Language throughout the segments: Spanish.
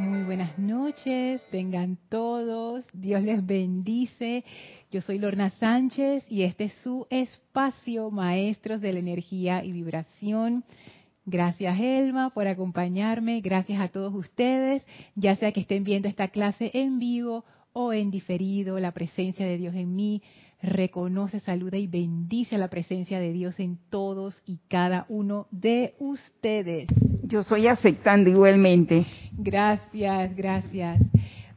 Muy buenas noches, tengan todos, Dios les bendice. Yo soy Lorna Sánchez y este es su espacio, Maestros de la Energía y Vibración. Gracias Elma por acompañarme, gracias a todos ustedes, ya sea que estén viendo esta clase en vivo o en diferido, la presencia de Dios en mí reconoce, saluda y bendice la presencia de Dios en todos y cada uno de ustedes. Yo soy aceptando igualmente. Gracias, gracias.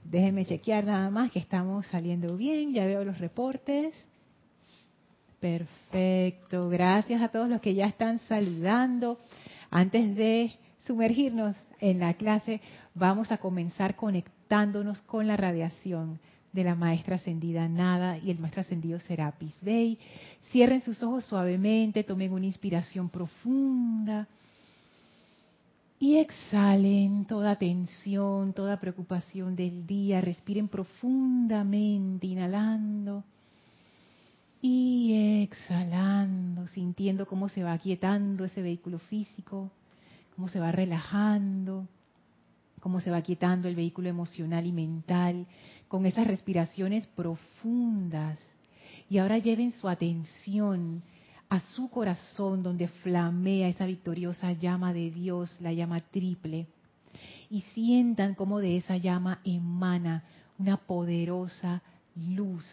Déjenme chequear nada más que estamos saliendo bien. Ya veo los reportes. Perfecto. Gracias a todos los que ya están saludando. Antes de sumergirnos en la clase, vamos a comenzar conectándonos con la radiación de la maestra ascendida Nada y el maestro ascendido Serapis Bey. Cierren sus ojos suavemente, tomen una inspiración profunda y exhalen toda tensión, toda preocupación del día. Respiren profundamente, inhalando y exhalando, sintiendo cómo se va quietando ese vehículo físico, cómo se va relajando cómo se va quietando el vehículo emocional y mental con esas respiraciones profundas. Y ahora lleven su atención a su corazón donde flamea esa victoriosa llama de Dios, la llama triple. Y sientan cómo de esa llama emana una poderosa luz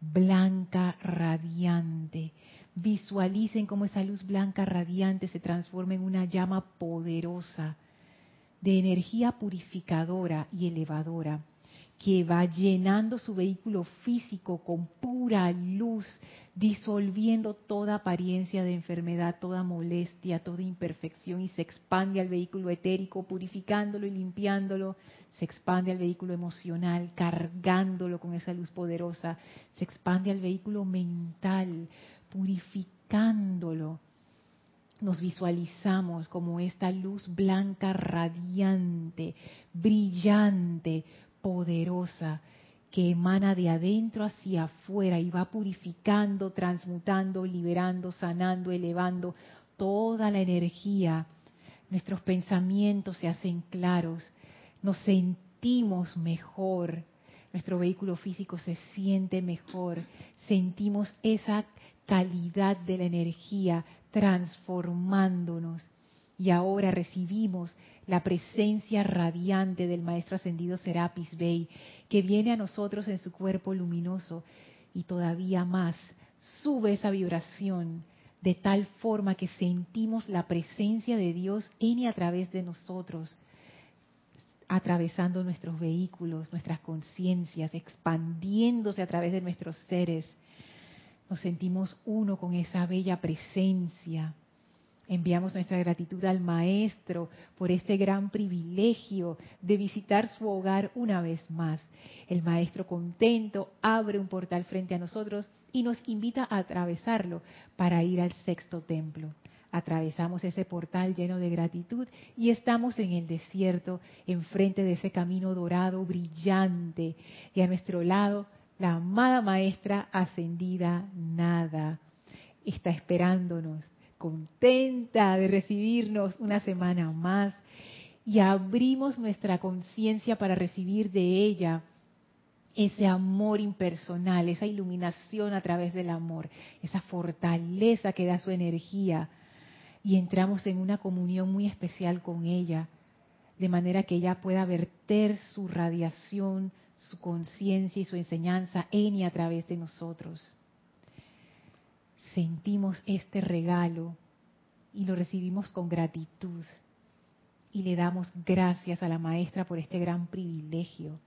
blanca radiante. Visualicen cómo esa luz blanca radiante se transforma en una llama poderosa de energía purificadora y elevadora que va llenando su vehículo físico con pura luz, disolviendo toda apariencia de enfermedad, toda molestia, toda imperfección y se expande al vehículo etérico, purificándolo y limpiándolo, se expande al vehículo emocional, cargándolo con esa luz poderosa, se expande al vehículo mental, purificándolo. Nos visualizamos como esta luz blanca radiante, brillante, poderosa, que emana de adentro hacia afuera y va purificando, transmutando, liberando, sanando, elevando toda la energía. Nuestros pensamientos se hacen claros, nos sentimos mejor, nuestro vehículo físico se siente mejor, sentimos esa calidad de la energía transformándonos. Y ahora recibimos la presencia radiante del Maestro Ascendido Serapis Bey, que viene a nosotros en su cuerpo luminoso y todavía más sube esa vibración de tal forma que sentimos la presencia de Dios en y a través de nosotros, atravesando nuestros vehículos, nuestras conciencias, expandiéndose a través de nuestros seres nos sentimos uno con esa bella presencia. Enviamos nuestra gratitud al Maestro por este gran privilegio de visitar su hogar una vez más. El Maestro contento abre un portal frente a nosotros y nos invita a atravesarlo para ir al sexto templo. Atravesamos ese portal lleno de gratitud y estamos en el desierto, enfrente de ese camino dorado, brillante, y a nuestro lado la amada maestra ascendida nada está esperándonos, contenta de recibirnos una semana más y abrimos nuestra conciencia para recibir de ella ese amor impersonal, esa iluminación a través del amor, esa fortaleza que da su energía y entramos en una comunión muy especial con ella, de manera que ella pueda verter su radiación, su conciencia y su enseñanza en y a través de nosotros. Sentimos este regalo y lo recibimos con gratitud y le damos gracias a la maestra por este gran privilegio.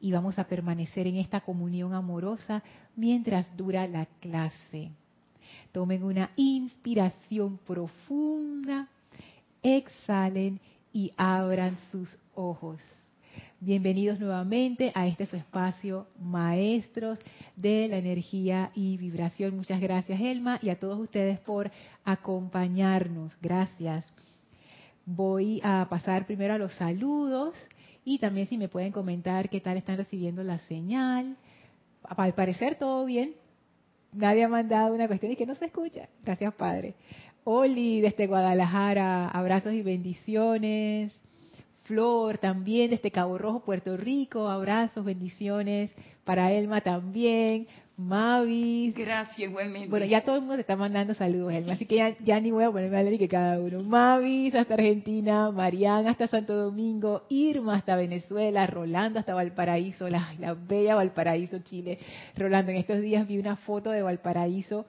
Y vamos a permanecer en esta comunión amorosa mientras dura la clase. Tomen una inspiración profunda, exhalen y abran sus ojos. Bienvenidos nuevamente a este su espacio, maestros de la energía y vibración. Muchas gracias, Elma, y a todos ustedes por acompañarnos. Gracias. Voy a pasar primero a los saludos y también si me pueden comentar qué tal están recibiendo la señal. Al parecer todo bien. Nadie ha mandado una cuestión y que no se escucha. Gracias, Padre. Oli, desde Guadalajara, abrazos y bendiciones. Flor también desde Cabo Rojo, Puerto Rico. Abrazos, bendiciones. Para Elma también. Mavis. Gracias, igualmente. Bueno, ya todo el mundo te está mandando saludos, Elma, así que ya, ni voy a ponerme a leer que cada uno. Mavis hasta Argentina, Mariana hasta Santo Domingo, Irma hasta Venezuela, Rolando hasta Valparaíso, la, la bella Valparaíso, Chile. Rolando, en estos días vi una foto de Valparaíso.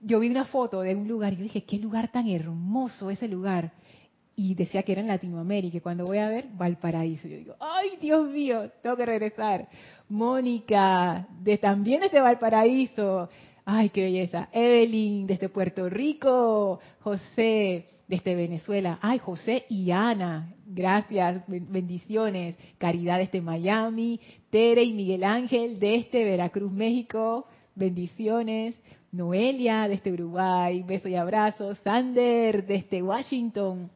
Yo vi una foto de un lugar y yo dije, qué lugar tan hermoso ese lugar y decía que era en Latinoamérica. Y cuando voy a ver Valparaíso, yo digo, ay Dios mío, tengo que regresar. Mónica, de, también desde Valparaíso, ay qué belleza. Evelyn, desde Puerto Rico. José, desde Venezuela. Ay, José y Ana, gracias, bendiciones. Caridad desde Miami. Tere y Miguel Ángel desde Veracruz, México. Bendiciones. Noelia desde Uruguay, besos y abrazos. Sander desde Washington.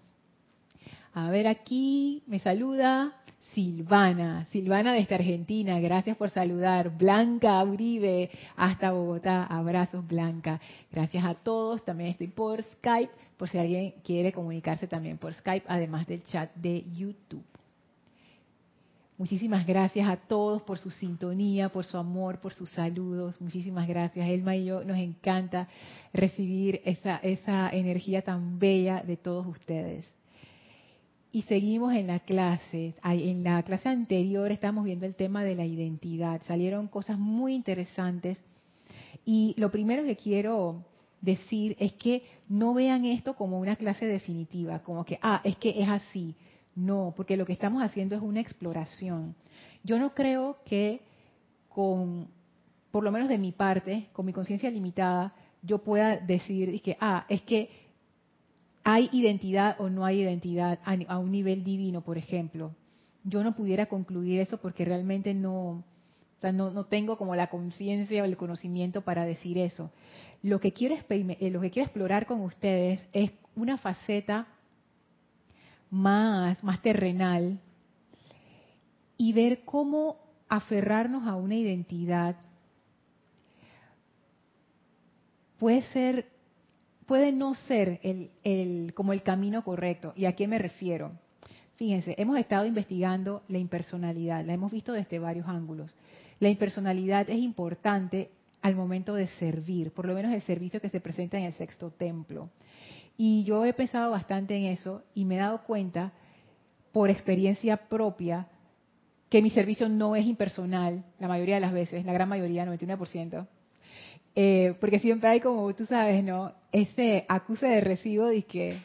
A ver aquí, me saluda Silvana, Silvana desde Argentina, gracias por saludar. Blanca Uribe, hasta Bogotá, abrazos Blanca. Gracias a todos, también estoy por Skype, por si alguien quiere comunicarse también por Skype, además del chat de YouTube. Muchísimas gracias a todos por su sintonía, por su amor, por sus saludos. Muchísimas gracias. Elma y yo nos encanta recibir esa, esa energía tan bella de todos ustedes y seguimos en la clase. En la clase anterior estamos viendo el tema de la identidad. Salieron cosas muy interesantes. Y lo primero que quiero decir es que no vean esto como una clase definitiva, como que, ah, es que es así. No, porque lo que estamos haciendo es una exploración. Yo no creo que con, por lo menos de mi parte, con mi conciencia limitada, yo pueda decir que, ah, es que ¿Hay identidad o no hay identidad a, un nivel divino, por ejemplo? Yo no pudiera concluir eso porque realmente no, no, tengo como la conciencia o el conocimiento para decir eso. Lo que, quiero, eh, lo que quiero explorar con ustedes es una faceta más, más terrenal y ver cómo aferrarnos a una identidad puede ser puede no ser el, como el camino correcto. ¿Y a qué me refiero? Fíjense, hemos estado investigando la impersonalidad, la hemos visto desde varios ángulos. La impersonalidad es importante al momento de servir, por lo menos el servicio que se presenta en el sexto templo. Y yo he pensado bastante en eso y me he dado cuenta, por experiencia propia, que mi servicio no es impersonal, la mayoría de las veces, la gran mayoría, 99%, eh, porque siempre hay como, tú sabes, ¿no? Ese acuse de recibo de que,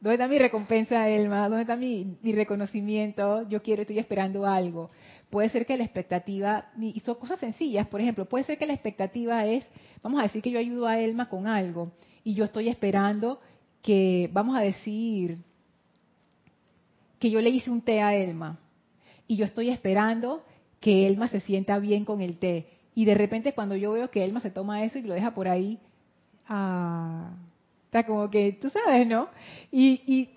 ¿dónde está mi recompensa, Elma? ¿Dónde está mi, mi reconocimiento? Yo quiero, estoy esperando algo. Puede ser que la expectativa, y son cosas sencillas, por ejemplo, puede ser que la expectativa es, vamos a decir que yo ayudo a Elma con algo, y yo estoy esperando que, vamos a decir, que yo le hice un té a Elma, y yo estoy esperando que Elma se sienta bien con el té y de repente cuando yo veo que Elma se toma eso y lo deja por ahí, ah, está como que, tú sabes, ¿no? Y, y,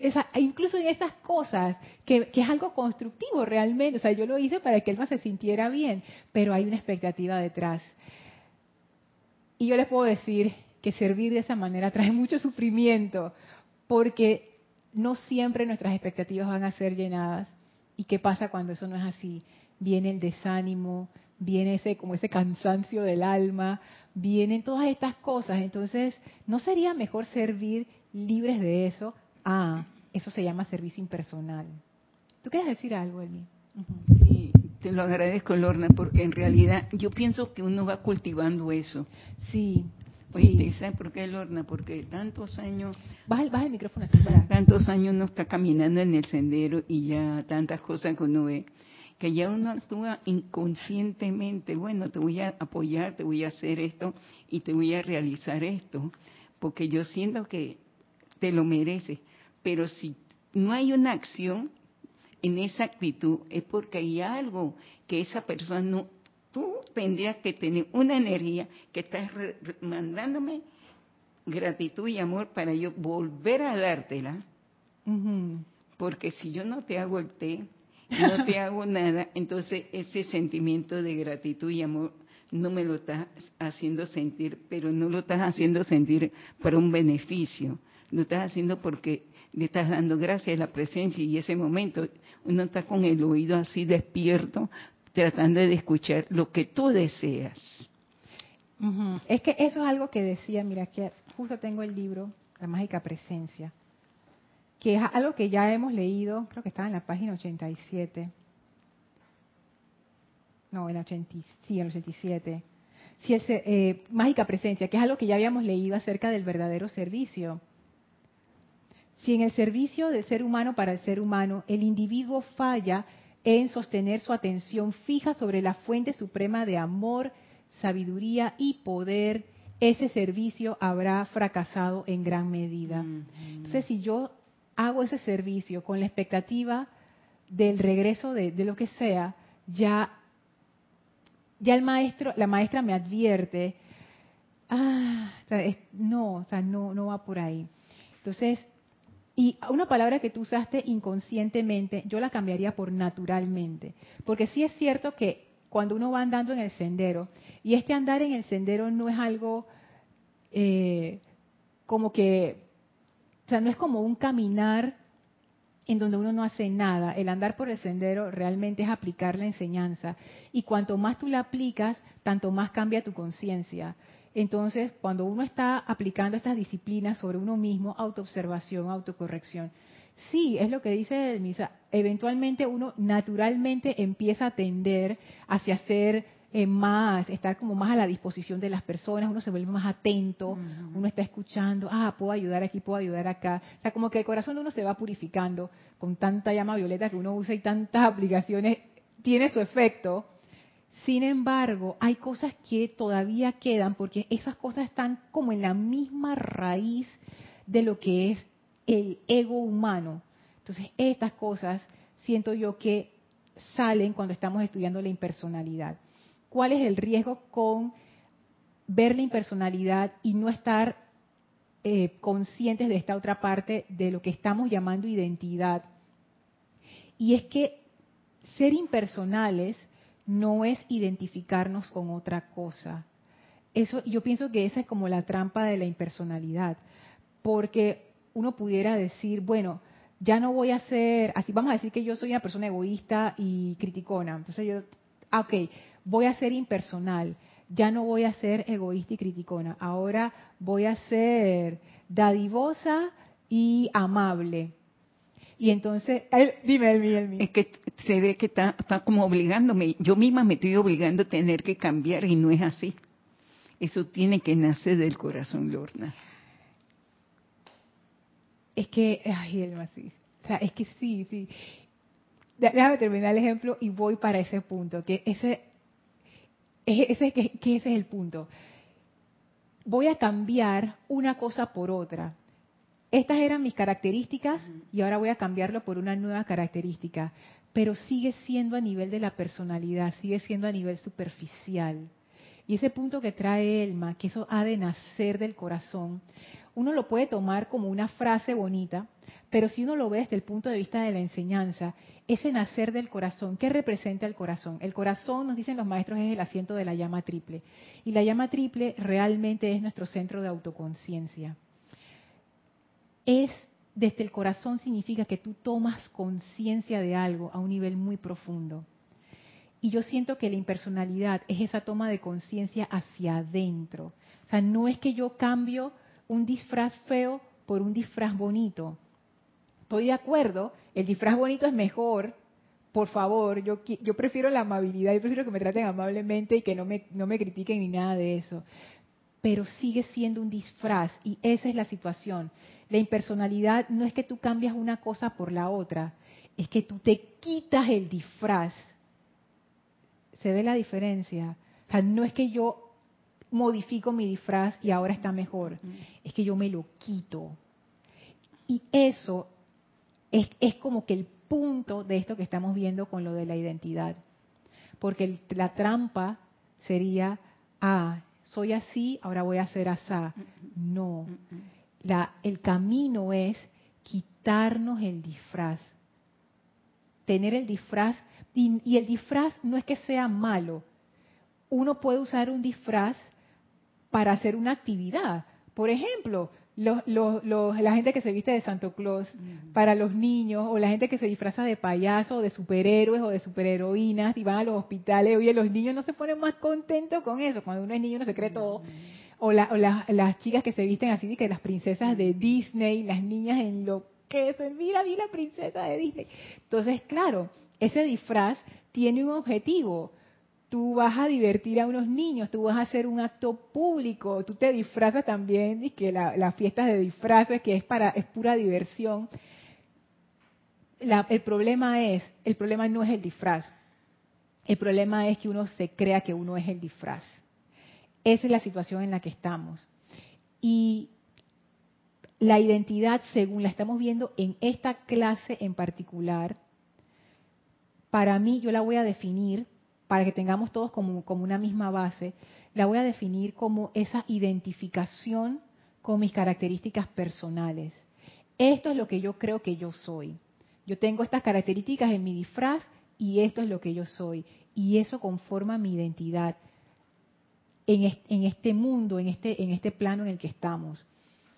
esa, incluso en esas cosas, que, que, es algo constructivo realmente, o sea, yo lo hice para que Elma se sintiera bien, pero hay una expectativa detrás. Y yo les puedo decir que servir de esa manera trae mucho sufrimiento, porque no siempre nuestras expectativas van a ser llenadas. ¿Y qué pasa cuando eso no es así? Viene el desánimo, viene ese como ese cansancio del alma, vienen todas estas cosas. Entonces, ¿no sería mejor servir libres de eso? Ah, eso se llama servicio impersonal. ¿Tú quieres decir algo, Eli? Sí, te lo agradezco, Lorna, porque en realidad yo pienso que uno va cultivando eso. Sí. Oye, ¿sabes por qué, Lorna? Porque tantos años... Baja, el micrófono así para... Tantos años uno está caminando en el sendero y ya tantas cosas que uno ve que ya uno actúa inconscientemente, bueno, te voy a apoyar, te voy a hacer esto y te voy a realizar esto, porque yo siento que te lo mereces. Pero si no hay una acción en esa actitud, es porque hay algo que esa persona no, tú tendrías que tener una energía que estás mandándome gratitud y amor para yo volver a dártela. Porque si yo no te hago el té, no te hago nada, entonces ese sentimiento de gratitud y amor no me lo estás haciendo sentir, pero no lo estás haciendo sentir para un beneficio, lo estás haciendo porque le estás dando gracias a la presencia y ese momento uno está con el oído así despierto, tratando de escuchar lo que tú deseas. Es que eso es algo que decía, mira, que justo tengo el libro, La Mágica Presencia, que es algo que ya hemos leído, creo que estaba en la página 87. No, en la sí, en 87. Sí, es, eh, mágica presencia, que es algo que ya habíamos leído acerca del verdadero servicio. Si en el servicio del ser humano para el ser humano el individuo falla en sostener su atención fija sobre la fuente suprema de amor, sabiduría y poder, ese servicio habrá fracasado en gran medida. Entonces, si yo hago ese servicio con la expectativa del regreso de, lo que sea, ya, ya el maestro, la maestra me advierte, ah, no, o sea, no, no va por ahí. Entonces, y una palabra que tú usaste inconscientemente, yo la cambiaría por naturalmente. Porque sí es cierto que cuando uno va andando en el sendero, y este andar en el sendero no es algo eh, como que, o sea, no es como un caminar en donde uno no hace nada. El andar por el sendero realmente es aplicar la enseñanza. Y cuanto más tú la aplicas, tanto más cambia tu conciencia. Entonces, cuando uno está aplicando estas disciplinas sobre uno mismo, autoobservación, autocorrección, sí, es lo que dice el Misa, eventualmente uno naturalmente empieza a tender hacia ser eh, más, estar como más a la disposición de las personas, uno se vuelve más atento, uno está escuchando, ah, puedo ayudar aquí, puedo ayudar acá. O sea, como que el corazón de uno se va purificando con tanta llama violeta que uno usa y tantas aplicaciones, tiene su efecto sin embargo, hay cosas que todavía quedan porque esas cosas están como en la misma raíz de lo que es el ego humano. Entonces, estas cosas siento yo que salen cuando estamos estudiando la impersonalidad. ¿Cuál es el riesgo con ver la impersonalidad y no estar eh, conscientes de esta otra parte de lo que estamos llamando identidad? Y es que ser impersonales no es identificarnos con otra cosa. Eso, yo pienso que esa es como la trampa de la impersonalidad, porque uno pudiera decir, bueno, ya no voy a ser, así vamos a decir que yo soy una persona egoísta y criticona, entonces yo, ah, ok, voy a ser impersonal, ya no voy a ser egoísta y criticona, ahora voy a ser dadivosa y amable. Y entonces, dime, el Es que se ve que está, está como obligándome, yo misma me estoy obligando a tener que cambiar y no es así. Eso tiene que nacer del corazón, Lorna. Es que, ay, Elma, sí. O sea, es que sí, sí. Déjame terminar el ejemplo y voy para ese punto, que ese, ese, que ese es el punto. Voy a cambiar una cosa por otra estas eran mis características y ahora voy a cambiarlo por una nueva característica, pero sigue siendo a nivel de la personalidad, sigue siendo a nivel superficial. Y ese punto que trae Elma, que eso ha de nacer del corazón, uno lo puede tomar como una frase bonita, pero si uno lo ve desde el punto de vista de la enseñanza, ese nacer del corazón, ¿qué representa el corazón? El corazón, nos dicen los maestros, es el asiento de la llama triple. Y la llama triple realmente es nuestro centro de autoconciencia es desde el corazón significa que tú tomas conciencia de algo a un nivel muy profundo. Y yo siento que la impersonalidad es esa toma de conciencia hacia adentro. O sea, no es que yo cambio un disfraz feo por un disfraz bonito. Estoy de acuerdo, el disfraz bonito es mejor, por favor, yo, yo prefiero la amabilidad, yo prefiero que me traten amablemente y que no me, no me critiquen ni nada de eso pero sigue siendo un disfraz y esa es la situación. La impersonalidad no es que tú cambias una cosa por la otra, es que tú te quitas el disfraz. ¿Se ve la diferencia? O sea, no es que yo modifico mi disfraz y ahora está mejor, es que yo me lo quito. Y eso es, es como que el punto de esto que estamos viendo con lo de la identidad. Porque la trampa sería, ah, soy así, ahora voy a ser asá. No. La, el camino es quitarnos el disfraz. Tener el disfraz, y, y, el disfraz no es que sea malo. Uno puede usar un disfraz para hacer una actividad. Por ejemplo, los, los, los, la gente que se viste de Santo Claus para los niños, o la gente que se disfraza de payaso, o de superhéroes, o de superheroínas, y van a los hospitales. Oye, los niños no se ponen más contentos con eso. Cuando uno es niño no se cree todo. O, la, o las chicas que se visten así, que las princesas de Disney, las niñas en lo que es, mira, vi la princesa de Disney. Entonces, claro, ese disfraz tiene un objetivo tú vas a divertir a unos niños, tú vas a hacer un acto público, tú te disfrazas también, y que la, las fiestas de disfraces, que es para, es pura diversión. el problema es, el problema no es el disfraz, el problema es que uno se crea que uno es el disfraz. Esa es la situación en la que estamos. Y la identidad, según la estamos viendo en esta clase en particular, para mí yo la voy a definir para que tengamos todos como, una misma base, la voy a definir como esa identificación con mis características personales. Esto es lo que yo creo que yo soy. Yo tengo estas características en mi disfraz y esto es lo que yo soy. Y eso conforma mi identidad en este mundo, en este, en este plano en el que estamos.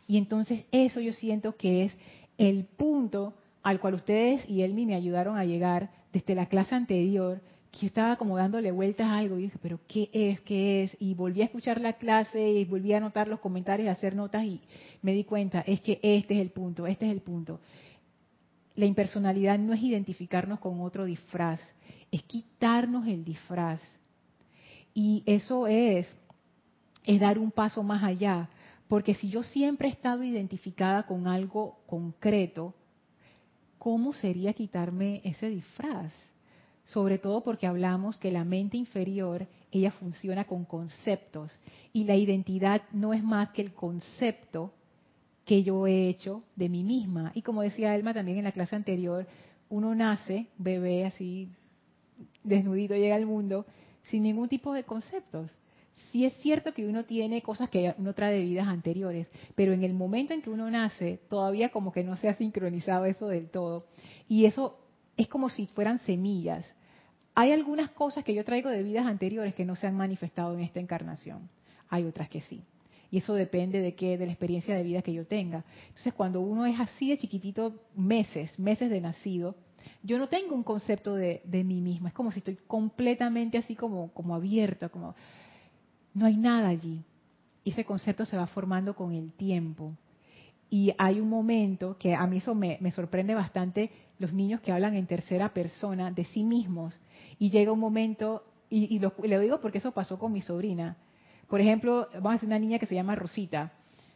Y entonces eso yo siento que es el punto al cual ustedes y Elmi me ayudaron a llegar desde la clase anterior, que estaba como dándole vueltas a algo y dije, pero ¿qué es? ¿Qué es? Y volví a escuchar la clase y volví a anotar los comentarios, y hacer notas y me di cuenta, es que este es el punto, este es el punto. La impersonalidad no es identificarnos con otro disfraz, es quitarnos el disfraz. Y eso es, es dar un paso más allá, porque si yo siempre he estado identificada con algo concreto, ¿cómo sería quitarme ese disfraz? Sobre todo porque hablamos que la mente inferior, ella funciona con conceptos y la identidad no es más que el concepto que yo he hecho de mí misma. Y como decía Elma también en la clase anterior, uno nace, bebé así, desnudito, llega al mundo sin ningún tipo de conceptos. Sí es cierto que uno tiene cosas que uno trae de vidas anteriores, pero en el momento en que uno nace, todavía como que no se ha sincronizado eso del todo. Y eso es como si fueran semillas. Hay algunas cosas que yo traigo de vidas anteriores que no se han manifestado en esta encarnación. Hay otras que sí. Y eso depende de qué, de la experiencia de vida que yo tenga. Entonces, cuando uno es así de chiquitito, meses, meses de nacido, yo no tengo un concepto de, de mí misma. Es como si estoy completamente así como, como abierta, como no hay nada allí. Ese concepto se va formando con el tiempo. Y hay un momento que a mí eso me, sorprende bastante, los niños que hablan en tercera persona de sí mismos. Y llega un momento, y, y lo, digo porque eso pasó con mi sobrina. Por ejemplo, vamos a decir una niña que se llama Rosita.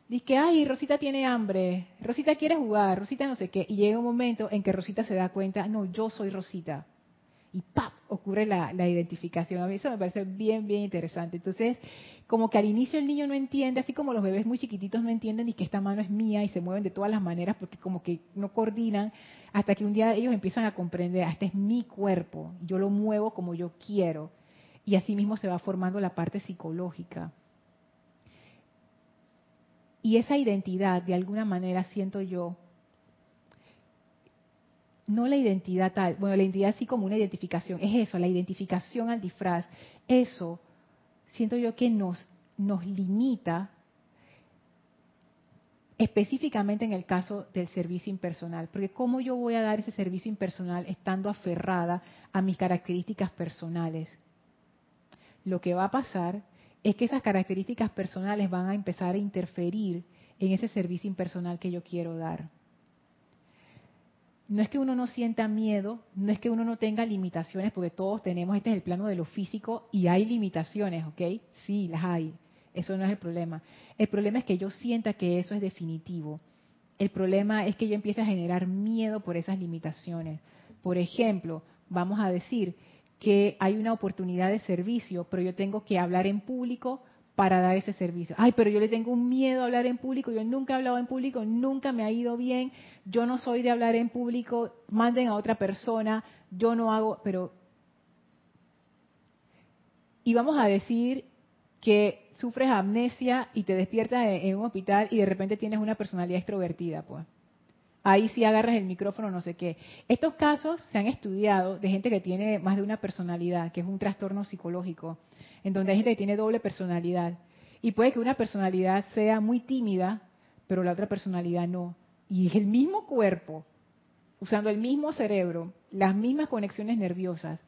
Dice que, ay, Rosita tiene hambre, Rosita quiere jugar, Rosita no sé qué. Y llega un momento en que Rosita se da cuenta, no, yo soy Rosita y ¡pap! ocurre la, identificación. A mí eso me parece bien, bien interesante. Entonces, como que al inicio el niño no entiende, así como los bebés muy chiquititos no entienden ni que esta mano es mía y se mueven de todas las maneras porque como que no coordinan, hasta que un día ellos empiezan a comprender, este es mi cuerpo, yo lo muevo como yo quiero. Y así mismo se va formando la parte psicológica. Y esa identidad, de alguna manera, siento yo, no la identidad tal, bueno, la identidad así como una identificación, es eso, la identificación al disfraz, eso siento yo que nos, nos limita específicamente en el caso del servicio impersonal, porque ¿cómo yo voy a dar ese servicio impersonal estando aferrada a mis características personales? Lo que va a pasar es que esas características personales van a empezar a interferir en ese servicio impersonal que yo quiero dar no es que uno no sienta miedo, no es que uno no tenga limitaciones, porque todos tenemos, este es el plano de lo físico y hay limitaciones, ¿ok? Sí, las hay. Eso no es el problema. El problema es que yo sienta que eso es definitivo. El problema es que yo empiece a generar miedo por esas limitaciones. Por ejemplo, vamos a decir que hay una oportunidad de servicio, pero yo tengo que hablar en público para dar ese servicio. Ay, pero yo le tengo un miedo a hablar en público, yo nunca he hablado en público, nunca me ha ido bien, yo no soy de hablar en público, manden a otra persona, yo no hago, pero... Y vamos a decir que sufres amnesia y te despiertas en un hospital y de repente tienes una personalidad extrovertida, pues. Ahí sí agarras el micrófono, no sé qué. Estos casos se han estudiado de gente que tiene más de una personalidad, que es un trastorno psicológico en donde hay gente que tiene doble personalidad. Y puede que una personalidad sea muy tímida, pero la otra personalidad no. Y es el mismo cuerpo, usando el mismo cerebro, las mismas conexiones nerviosas.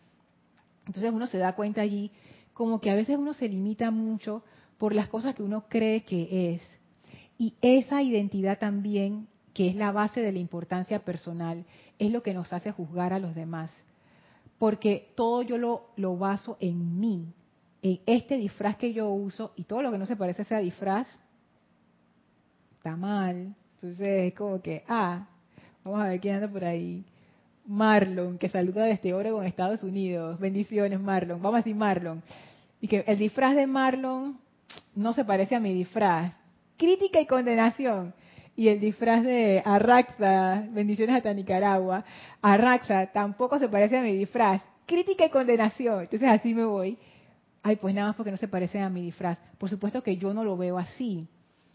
Entonces uno se da cuenta allí como que a veces uno se limita mucho por las cosas que uno cree que es. Y esa identidad también, que es la base de la importancia personal, es lo que nos hace juzgar a los demás. Porque todo yo lo, lo baso en mí, en este disfraz que yo uso, y todo lo que no se parece a ese disfraz está mal. Entonces es como que, ah, vamos a ver quién anda por ahí. Marlon, que saluda desde Oregon, Estados Unidos. Bendiciones, Marlon. Vamos a decir Marlon. Y que el disfraz de Marlon no se parece a mi disfraz. Crítica y condenación. Y el disfraz de Arraxa, bendiciones hasta Nicaragua, Arraxa tampoco se parece a mi disfraz. Crítica y condenación. Entonces así me voy. Ay, pues nada más porque no se parece a mi disfraz. Por supuesto que yo no lo veo así.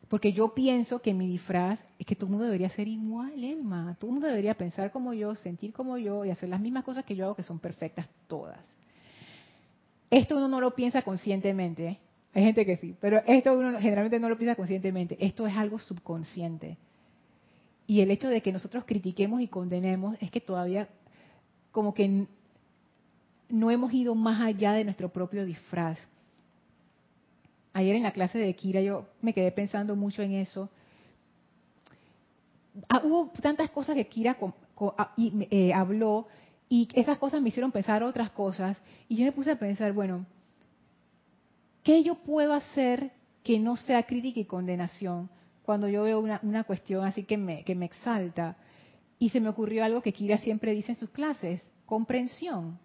Porque yo pienso que mi disfraz es que todo el mundo debería ser igual, Elma. Todo el mundo debería pensar como yo, sentir como yo y hacer las mismas cosas que yo hago, que son perfectas todas. Esto uno no lo piensa conscientemente. Hay gente que sí, pero esto uno generalmente no lo piensa conscientemente. Esto es algo subconsciente. Y el hecho de que nosotros critiquemos y condenemos es que todavía como que no hemos ido más allá de nuestro propio disfraz. Ayer en la clase de Kira yo me quedé pensando mucho en eso. Ah, hubo tantas cosas que Kira ah, eh, habló y esas cosas me hicieron pensar otras cosas y yo me puse a pensar, bueno, ¿qué yo puedo hacer que no sea crítica y condenación cuando yo veo una, cuestión así que me, que me exalta? Y se me ocurrió algo que Kira siempre dice en sus clases, comprensión.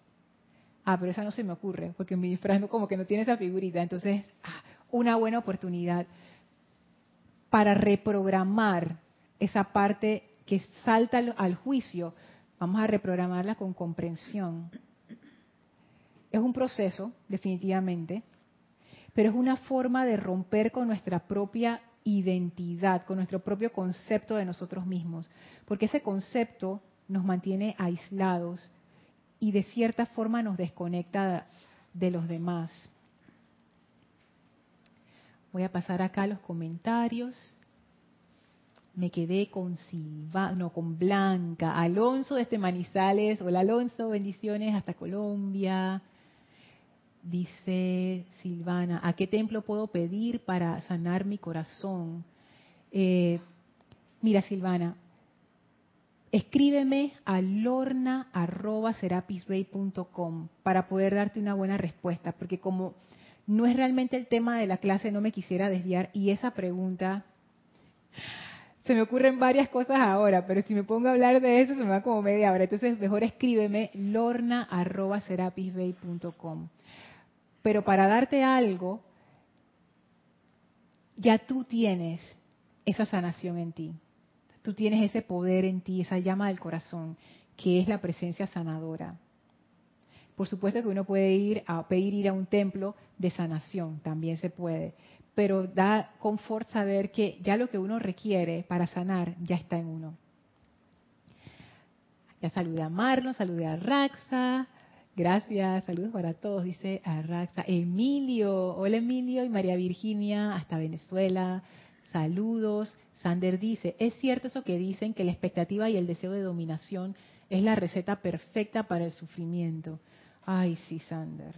Ah, pero esa no se me ocurre, porque mi disfraz como que no tiene esa figurita. Entonces, ah, una buena oportunidad para reprogramar esa parte que salta al juicio. Vamos a reprogramarla con comprensión. Es un proceso, definitivamente, pero es una forma de romper con nuestra propia identidad, con nuestro propio concepto de nosotros mismos, porque ese concepto nos mantiene aislados y de cierta forma nos desconecta de los demás. Voy a pasar acá a los comentarios. Me quedé con Silva, no, con Blanca. Alonso desde Manizales. Hola Alonso, bendiciones hasta Colombia. Dice Silvana, ¿a qué templo puedo pedir para sanar mi corazón? Eh, mira Silvana, escríbeme a lorna.serapisbay.com para poder darte una buena respuesta, porque como no es realmente el tema de la clase, no me quisiera desviar y esa pregunta se me ocurren varias cosas ahora, pero si me pongo a hablar de eso se me va como media hora. Entonces, mejor escríbeme lorna.serapisbay.com. Pero para darte algo, ya tú tienes esa sanación en ti. Tú tienes ese poder en ti, esa llama del corazón, que es la presencia sanadora. Por supuesto que uno puede ir a pedir ir a un templo de sanación, también se puede, pero da confort saber que ya lo que uno requiere para sanar ya está en uno. Ya saludé a Marlon, saludé a Raxa, Gracias, saludos para todos, dice Arraxa. Emilio, hola Emilio y María Virginia, hasta Venezuela. Saludos. Sander dice, es cierto eso que dicen que la expectativa y el deseo de dominación es la receta perfecta para el sufrimiento. Ay, sí, Sander.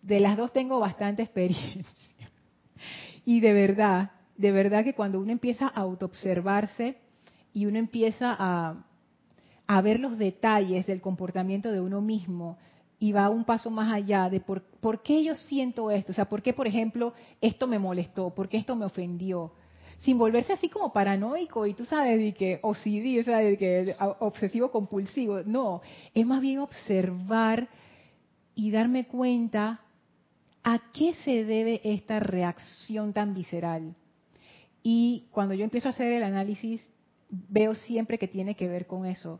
De las dos tengo bastante experiencia. Y de verdad, de verdad que cuando uno empieza a autoobservarse y uno empieza a a ver los detalles del comportamiento de uno mismo y va un paso más allá de por, qué yo siento esto, o sea, por qué, por ejemplo, esto me molestó, por qué esto me ofendió, sin volverse así como paranoico y tú sabes, de que OCD, o sea, de que obsesivo compulsivo, no, es más bien observar y darme cuenta a qué se debe esta reacción tan visceral. Y cuando yo empiezo a hacer el análisis, veo siempre que tiene que ver con eso,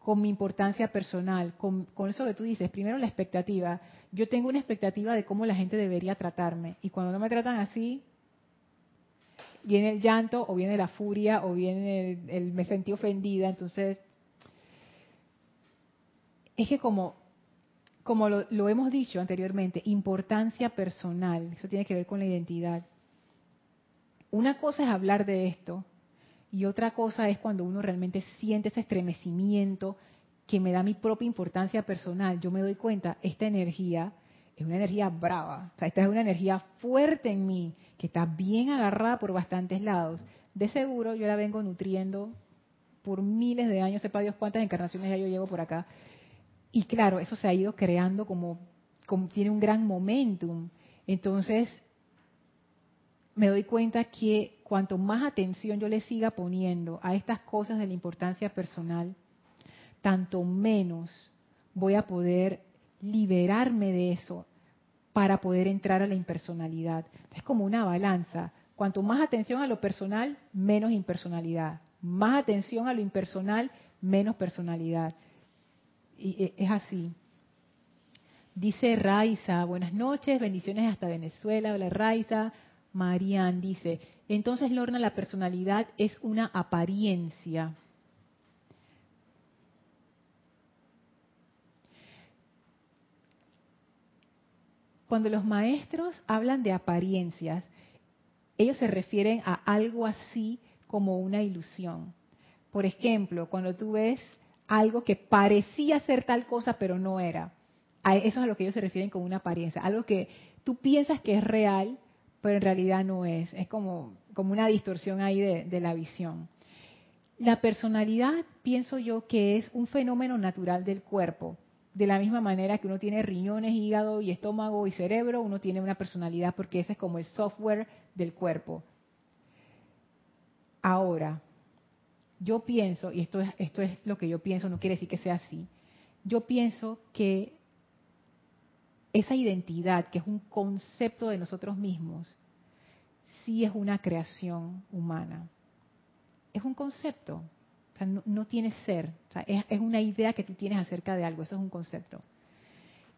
con mi importancia personal, con, eso que tú dices, primero la expectativa. Yo tengo una expectativa de cómo la gente debería tratarme y cuando no me tratan así, viene el llanto o viene la furia o viene el, me sentí ofendida. Entonces, es que como, como lo, lo hemos dicho anteriormente, importancia personal, eso tiene que ver con la identidad. una cosa es hablar de esto y otra cosa es cuando uno realmente siente ese estremecimiento que me da mi propia importancia personal. Yo me doy cuenta, esta energía es una energía brava, o sea, esta es una energía fuerte en mí, que está bien agarrada por bastantes lados. De seguro yo la vengo nutriendo por miles de años, sepa Dios cuántas encarnaciones ya yo llevo por acá. Y claro, eso se ha ido creando como, como tiene un gran momentum. Entonces, me doy cuenta que cuanto más atención yo le siga poniendo a estas cosas de la importancia personal, tanto menos voy a poder liberarme de eso para poder entrar a la impersonalidad. Es como una balanza. Cuanto más atención a lo personal, menos impersonalidad. Más atención a lo impersonal, menos personalidad. Y e, es así. Dice Raiza, buenas noches, bendiciones hasta Venezuela. Hola Raiza. Marian dice, entonces Lorna, la personalidad es una apariencia. Cuando los maestros hablan de apariencias, ellos se refieren a algo así como una ilusión. Por ejemplo, cuando tú ves algo que parecía ser tal cosa pero no era, eso es a lo que ellos se refieren con una apariencia, algo que tú piensas que es real pero en realidad no es, es como, como una distorsión ahí de, de la visión. La personalidad pienso yo que es un fenómeno natural del cuerpo de la misma manera que uno tiene riñones, hígado y estómago y cerebro, uno tiene una personalidad porque ese es como el software del cuerpo. Ahora, yo pienso, y esto es, esto es lo que yo pienso, no quiere decir que sea así, yo pienso que esa identidad, que es un concepto de nosotros mismos, sí es una creación humana. Es un concepto, no, tiene ser, es, una idea que tú tienes acerca de algo, eso es un concepto.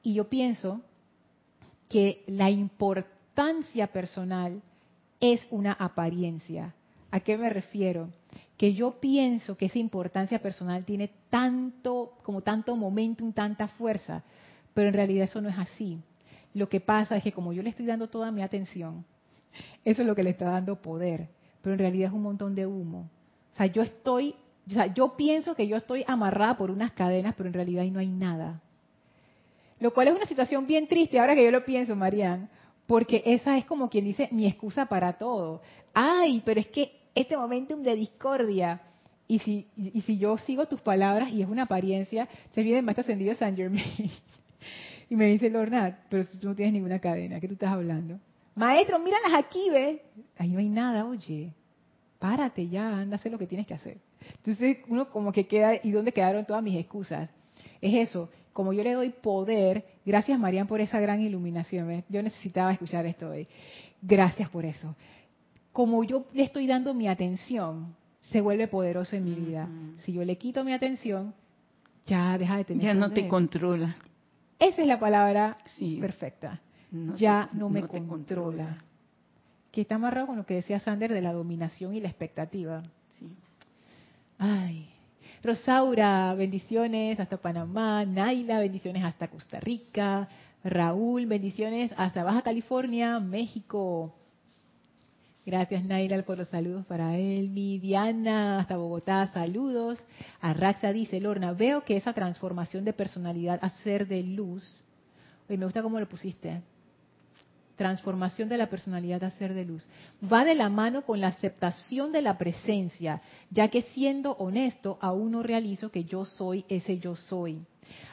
Y yo pienso que la importancia personal es una apariencia. ¿A qué me refiero? Que yo pienso que esa importancia personal tiene tanto, como tanto momentum, tanta fuerza, pero en realidad eso no es así. Lo que pasa es que como yo le estoy dando toda mi atención, eso es lo que le está dando poder, pero en realidad es un montón de humo. O sea, yo estoy o sea, yo pienso que yo estoy amarrada por unas cadenas, pero en realidad ahí no hay nada. Lo cual es una situación bien triste ahora que yo lo pienso, Marian, porque esa es como quien dice mi excusa para todo. Ay, pero es que este momentum de discordia, y si, y si yo sigo tus palabras y es una apariencia, se viene el maestro San Germain. y me dice, Lorna, pero tú no tienes ninguna cadena, ¿qué tú estás hablando? Maestro, míralas aquí, ve. Ahí no hay nada, oye. Párate ya, anda a hacer lo que tienes que hacer. Entonces uno como que queda, ¿y dónde quedaron todas mis excusas? Es eso, como yo le doy poder, gracias Marian por esa gran iluminación, yo necesitaba escuchar esto hoy, gracias por eso. Como yo le estoy dando mi atención, se vuelve poderoso en mi vida. Si yo le quito mi atención, ya deja de tener. Ya no te controla. Esa es la palabra perfecta. ya no me controla. controla. Que está amarrado con lo que decía Sander de la dominación y la expectativa. Sí. Ay. Rosaura, bendiciones hasta Panamá. Naila, bendiciones hasta Costa Rica. Raúl, bendiciones hasta Baja California, México. Gracias Naila por los saludos para él. Diana hasta Bogotá, saludos. Arraxa dice, Lorna, veo que esa transformación de personalidad a ser de luz, oye, me gusta cómo lo pusiste, transformación de la personalidad a ser de luz, va de la mano con la aceptación de la presencia, ya que siendo honesto, aún no realizo que yo soy ese yo soy.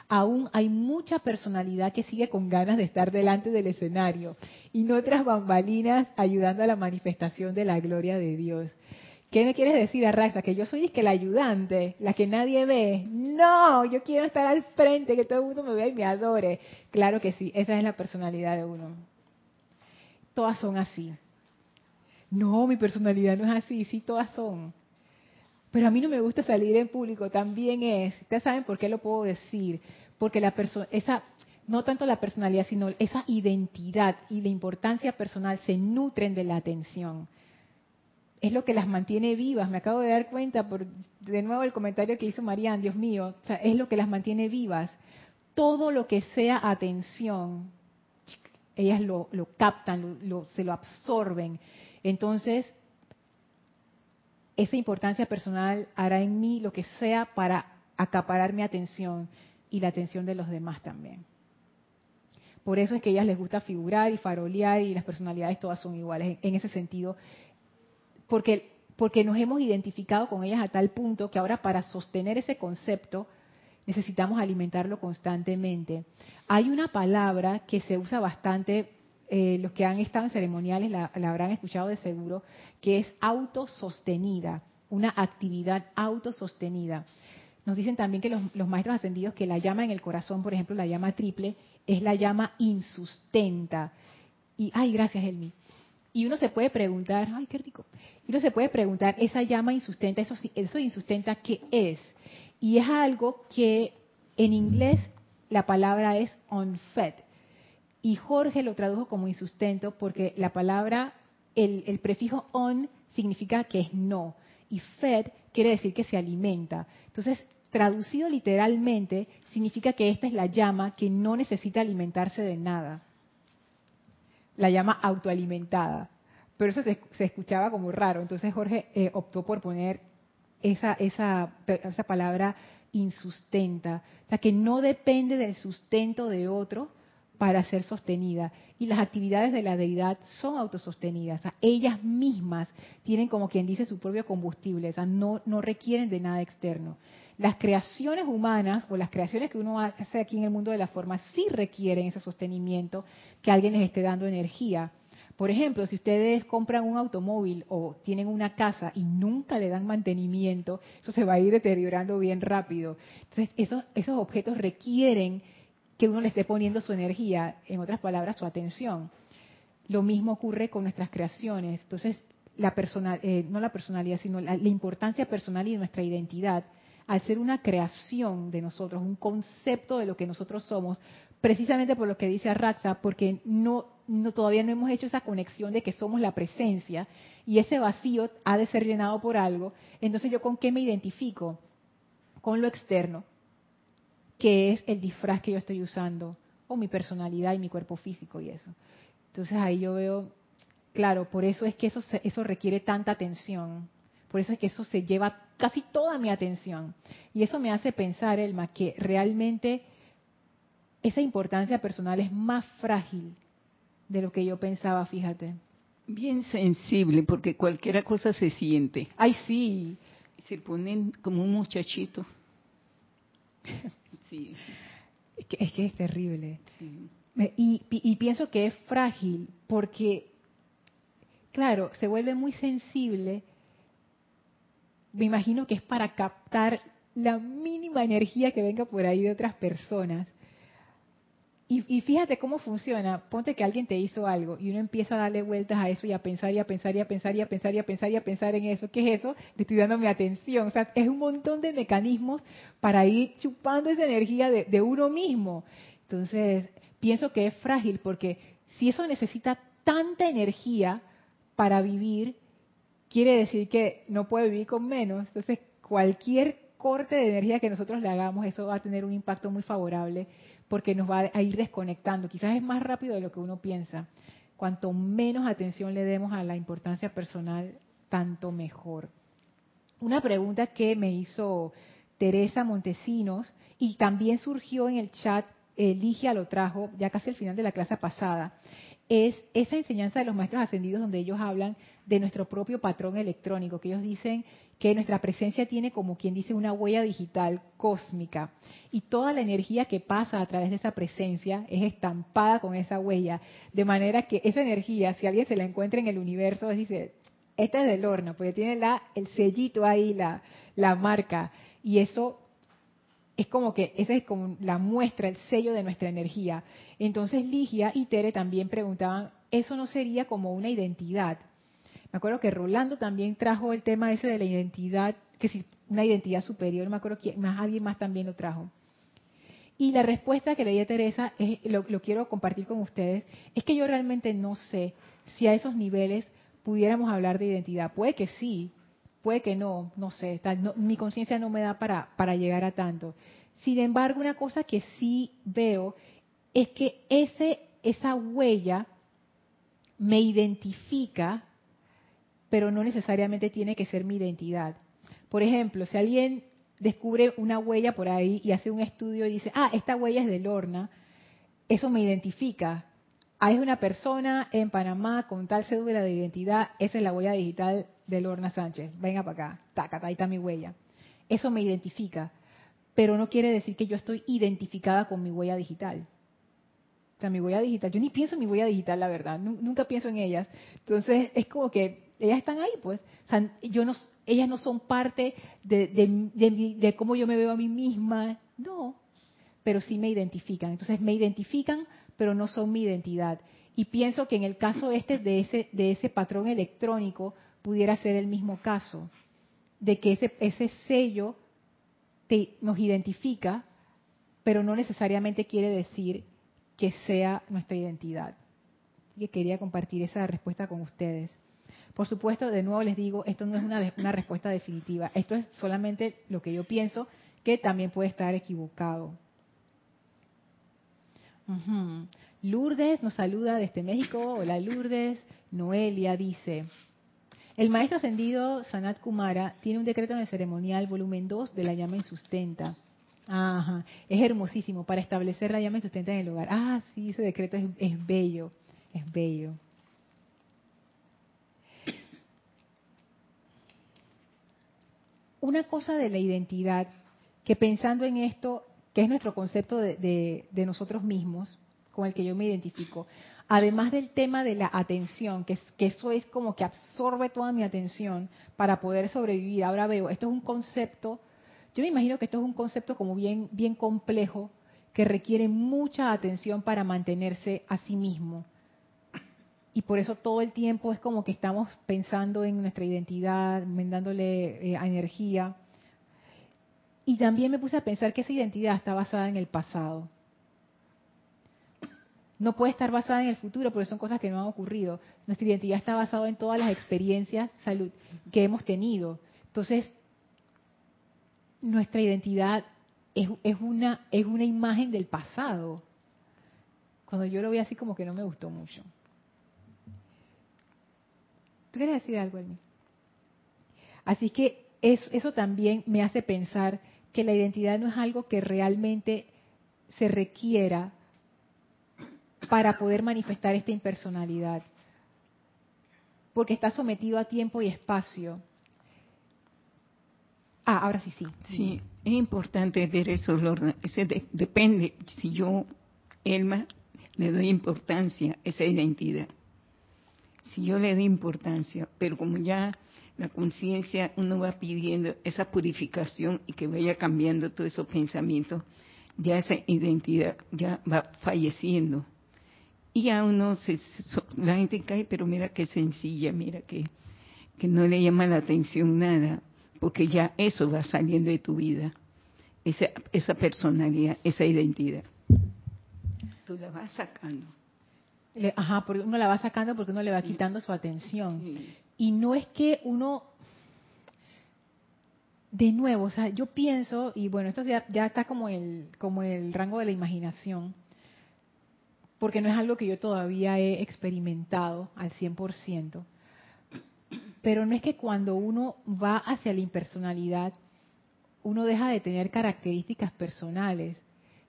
Aún hay mucha personalidad que sigue con ganas de estar delante del escenario y no otras bambalinas ayudando a la manifestación de la gloria de Dios. ¿Qué me quieres decir, Arraxa? Que yo soy que la ayudante, la que nadie ve. No, yo quiero estar al frente, que todo el mundo me vea y me adore. Claro que sí, esa es la personalidad de uno todas son así. No, mi personalidad no es así, sí, todas son. Pero a mí no me gusta salir en público, también es. Ustedes saben por qué lo puedo decir. Porque la persona, esa, no tanto la personalidad, sino esa identidad y la importancia personal se nutren de la atención. Es lo que las mantiene vivas. Me acabo de dar cuenta por, de nuevo, el comentario que hizo Marían, Dios mío, es lo que las mantiene vivas. Todo lo que sea atención ellas lo, captan, se lo absorben. Entonces, esa importancia personal hará en mí lo que sea para acaparar mi atención y la atención de los demás también. Por eso es que a ellas les gusta figurar y farolear y las personalidades todas son iguales en ese sentido, porque porque nos hemos identificado con ellas a tal punto que ahora para sostener ese concepto necesitamos alimentarlo constantemente. Hay una palabra que se usa bastante, eh, los que han estado en ceremoniales la, habrán escuchado de seguro, que es autosostenida, una actividad autosostenida. Nos dicen también que los, maestros ascendidos que la llama en el corazón, por ejemplo, la llama triple, es la llama insustenta. Y, ay, gracias, Elmi. Y uno se puede preguntar, ay, qué rico. Y uno se puede preguntar, esa llama insustenta, eso, eso insustenta, ¿qué es? Y es algo que en inglés la palabra es unfed. Y Jorge lo tradujo como insustento porque la palabra, el, prefijo on significa que es no. Y fed quiere decir que se alimenta. Entonces, traducido literalmente, significa que esta es la llama que no necesita alimentarse de nada la llama autoalimentada. Pero eso se, escuchaba como raro. Entonces Jorge eh, optó por poner esa, esa, esa palabra insustenta. O sea, que no depende del sustento de otro para ser sostenida. Y las actividades de la deidad son autosostenidas. O sea, ellas mismas tienen, como quien dice, su propio combustible. O sea, no, no requieren de nada externo. Las creaciones humanas o las creaciones que uno hace aquí en el mundo de la forma sí requieren ese sostenimiento que alguien les esté dando energía. Por ejemplo, si ustedes compran un automóvil o tienen una casa y nunca le dan mantenimiento, eso se va a ir deteriorando bien rápido. Entonces, esos, esos objetos requieren que uno le esté poniendo su energía, en otras palabras, su atención. Lo mismo ocurre con nuestras creaciones. Entonces, la personal, eh, no la personalidad, sino la importancia personal y nuestra identidad al ser una creación de nosotros, un concepto de lo que nosotros somos, precisamente por lo que dice Arraxa, porque no, todavía no hemos hecho esa conexión de que somos la presencia y ese vacío ha de ser llenado por algo. Entonces, ¿yo con qué me identifico? Con lo externo, que es el disfraz que yo estoy usando, o mi personalidad y mi cuerpo físico y eso. Entonces ahí yo veo, claro, por eso es que eso, eso requiere tanta atención, por eso es que eso se lleva casi toda mi atención. Y eso me hace pensar, Elma, que realmente esa importancia personal es más frágil de lo que yo pensaba, fíjate. Bien sensible, porque cualquier cosa se siente. Ay, sí. Se ponen como un muchachito. sí. Es que es, terrible. Y, y pienso que es frágil porque, claro, se vuelve muy sensible me imagino que es para captar la mínima energía que venga por ahí de otras personas. Y, fíjate cómo funciona. Ponte que alguien te hizo algo y uno empieza a darle vueltas a eso y a pensar y a pensar y a pensar y a pensar y a pensar y a pensar en eso. ¿Qué es eso? Le estoy dando mi atención. O sea, es un montón de mecanismos para ir chupando esa energía de, de uno mismo. Entonces, pienso que es frágil porque si eso necesita tanta energía para vivir, quiere decir que no puede vivir con menos. Entonces, cualquier corte de energía que nosotros le hagamos, eso va a tener un impacto muy favorable porque nos va a ir desconectando. Quizás es más rápido de lo que uno piensa. Cuanto menos atención le demos a la importancia personal, tanto mejor. Una pregunta que me hizo Teresa Montesinos y también surgió en el chat, Ligia lo trajo ya casi al final de la clase pasada, es esa enseñanza de los maestros ascendidos donde ellos hablan de nuestro propio patrón electrónico, que ellos dicen que nuestra presencia tiene como quien dice una huella digital cósmica. Y toda la energía que pasa a través de esa presencia es estampada con esa huella, de manera que esa energía, si alguien se la encuentra en el universo, dice, esta es del horno, porque tiene la, el sellito ahí, la, la marca, y eso es como que esa es como la muestra, el sello de nuestra energía. Entonces Ligia y Tere también preguntaban, ¿eso no sería como una identidad? Me acuerdo que Rolando también trajo el tema ese de la identidad, que si una identidad superior, me acuerdo que más alguien más también lo trajo. Y la respuesta que le di a Teresa, lo, lo quiero compartir con ustedes, es que yo realmente no sé si a esos niveles pudiéramos hablar de identidad. Puede que sí, Puede que no, no sé, mi conciencia no me da para, para llegar a tanto. Sin embargo, una cosa que sí veo es que ese, esa huella me identifica pero no necesariamente tiene que ser mi identidad. Por ejemplo, si alguien descubre una huella por ahí y hace un estudio y dice, ah, esta huella es de Lorna, eso me identifica. Ah, es una persona en Panamá con tal cédula de identidad, esa es la huella digital de Lorna Sánchez. Venga para acá, taca, ahí está mi huella. Eso me identifica, pero no quiere decir que yo estoy identificada con mi huella digital. O sea, mi huella digital, yo ni pienso en mi huella digital, la verdad, nunca pienso en ellas. Entonces, es como que ellas están ahí, pues. O sea, yo no, ellas no son parte de, de, cómo yo me veo a mí misma, no, pero sí me identifican. Entonces me identifican, pero no son mi identidad. Y pienso que en el caso este de ese, de ese patrón electrónico pudiera ser el mismo caso, de que ese, ese sello te, nos identifica, pero no necesariamente quiere decir que sea nuestra identidad. Y quería compartir esa respuesta con ustedes. Por supuesto, de nuevo les digo, esto no es una, una respuesta definitiva. Esto es solamente lo que yo pienso, que también puede estar equivocado. Lourdes nos saluda desde México. Hola Lourdes. Noelia dice, el maestro ascendido Sanat Kumara tiene un decreto en el ceremonial volumen 2 de la llama insustenta. Ajá, es hermosísimo para establecer la llama insustenta en el hogar. Ah, sí, ese decreto es bello, es bello. una cosa de la identidad, que pensando en esto, que es nuestro concepto de, nosotros mismos, con el que yo me identifico, además del tema de la atención, que, que eso es como que absorbe toda mi atención para poder sobrevivir. Ahora veo, esto es un concepto, yo me imagino que esto es un concepto como bien, bien complejo, que requiere mucha atención para mantenerse a sí mismo y por eso todo el tiempo es como que estamos pensando en nuestra identidad, dándole eh, energía. Y también me puse a pensar que esa identidad está basada en el pasado. No puede estar basada en el futuro porque son cosas que no han ocurrido. Nuestra identidad está basada en todas las experiencias salud que hemos tenido. Entonces, nuestra identidad es, una imagen del pasado. Cuando yo lo vi así como que no me gustó mucho. ¿Tú quieres decir algo, Elmi? Así que eso, también me hace pensar que la identidad no es algo que realmente se requiera para poder manifestar esta impersonalidad, porque está sometido a tiempo y espacio. Ah, ahora sí, sí. Sí, es importante ver eso, Lorna. Ese depende si yo, Elma, le doy importancia a esa identidad si yo le doy importancia, pero como ya la conciencia uno va pidiendo esa purificación y que vaya cambiando todos esos pensamientos, ya esa identidad ya va falleciendo. Y a uno, se, la gente cae, pero mira qué sencilla, mira que, que no le llama la atención nada, porque ya eso va saliendo de tu vida, esa, esa personalidad, esa identidad. Tú la vas sacando ajá, porque uno la va sacando porque uno le va quitando su atención. Y no es que uno, de nuevo, o sea, yo pienso, y bueno, esto ya, ya está como el, como el rango de la imaginación, porque no es algo que yo todavía he experimentado al 100%, pero no es que cuando uno va hacia la impersonalidad, uno deja de tener características personales.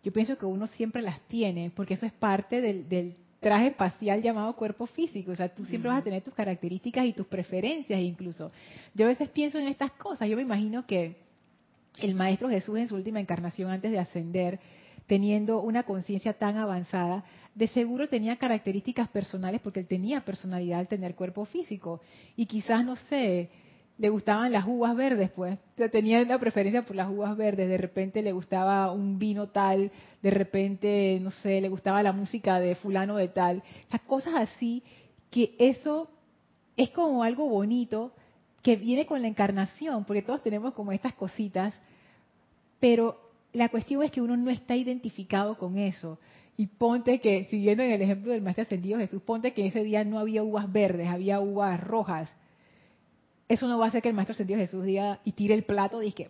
Yo pienso que uno siempre las tiene, porque eso es parte del, del traje espacial llamado cuerpo físico. O sea, tú siempre vas a tener tus características y tus preferencias incluso. Yo a veces pienso en estas cosas. Yo me imagino que el Maestro Jesús en su última encarnación antes de ascender, teniendo una conciencia tan avanzada, de seguro tenía características personales porque él tenía personalidad al tener cuerpo físico. Y quizás, no sé, le gustaban las uvas verdes, pues. tenía una preferencia por las uvas verdes. De repente le gustaba un vino tal, de repente, no sé, le gustaba la música de fulano de tal. Las cosas así, que eso es como algo bonito que viene con la encarnación, porque todos tenemos como estas cositas, pero la cuestión es que uno no está identificado con eso. Y ponte que, siguiendo en el ejemplo del Maestro Ascendido Jesús, ponte que ese día no había uvas verdes, había uvas rojas eso no va a hacer que el Maestro Sentido Jesús diga y tire el plato y que,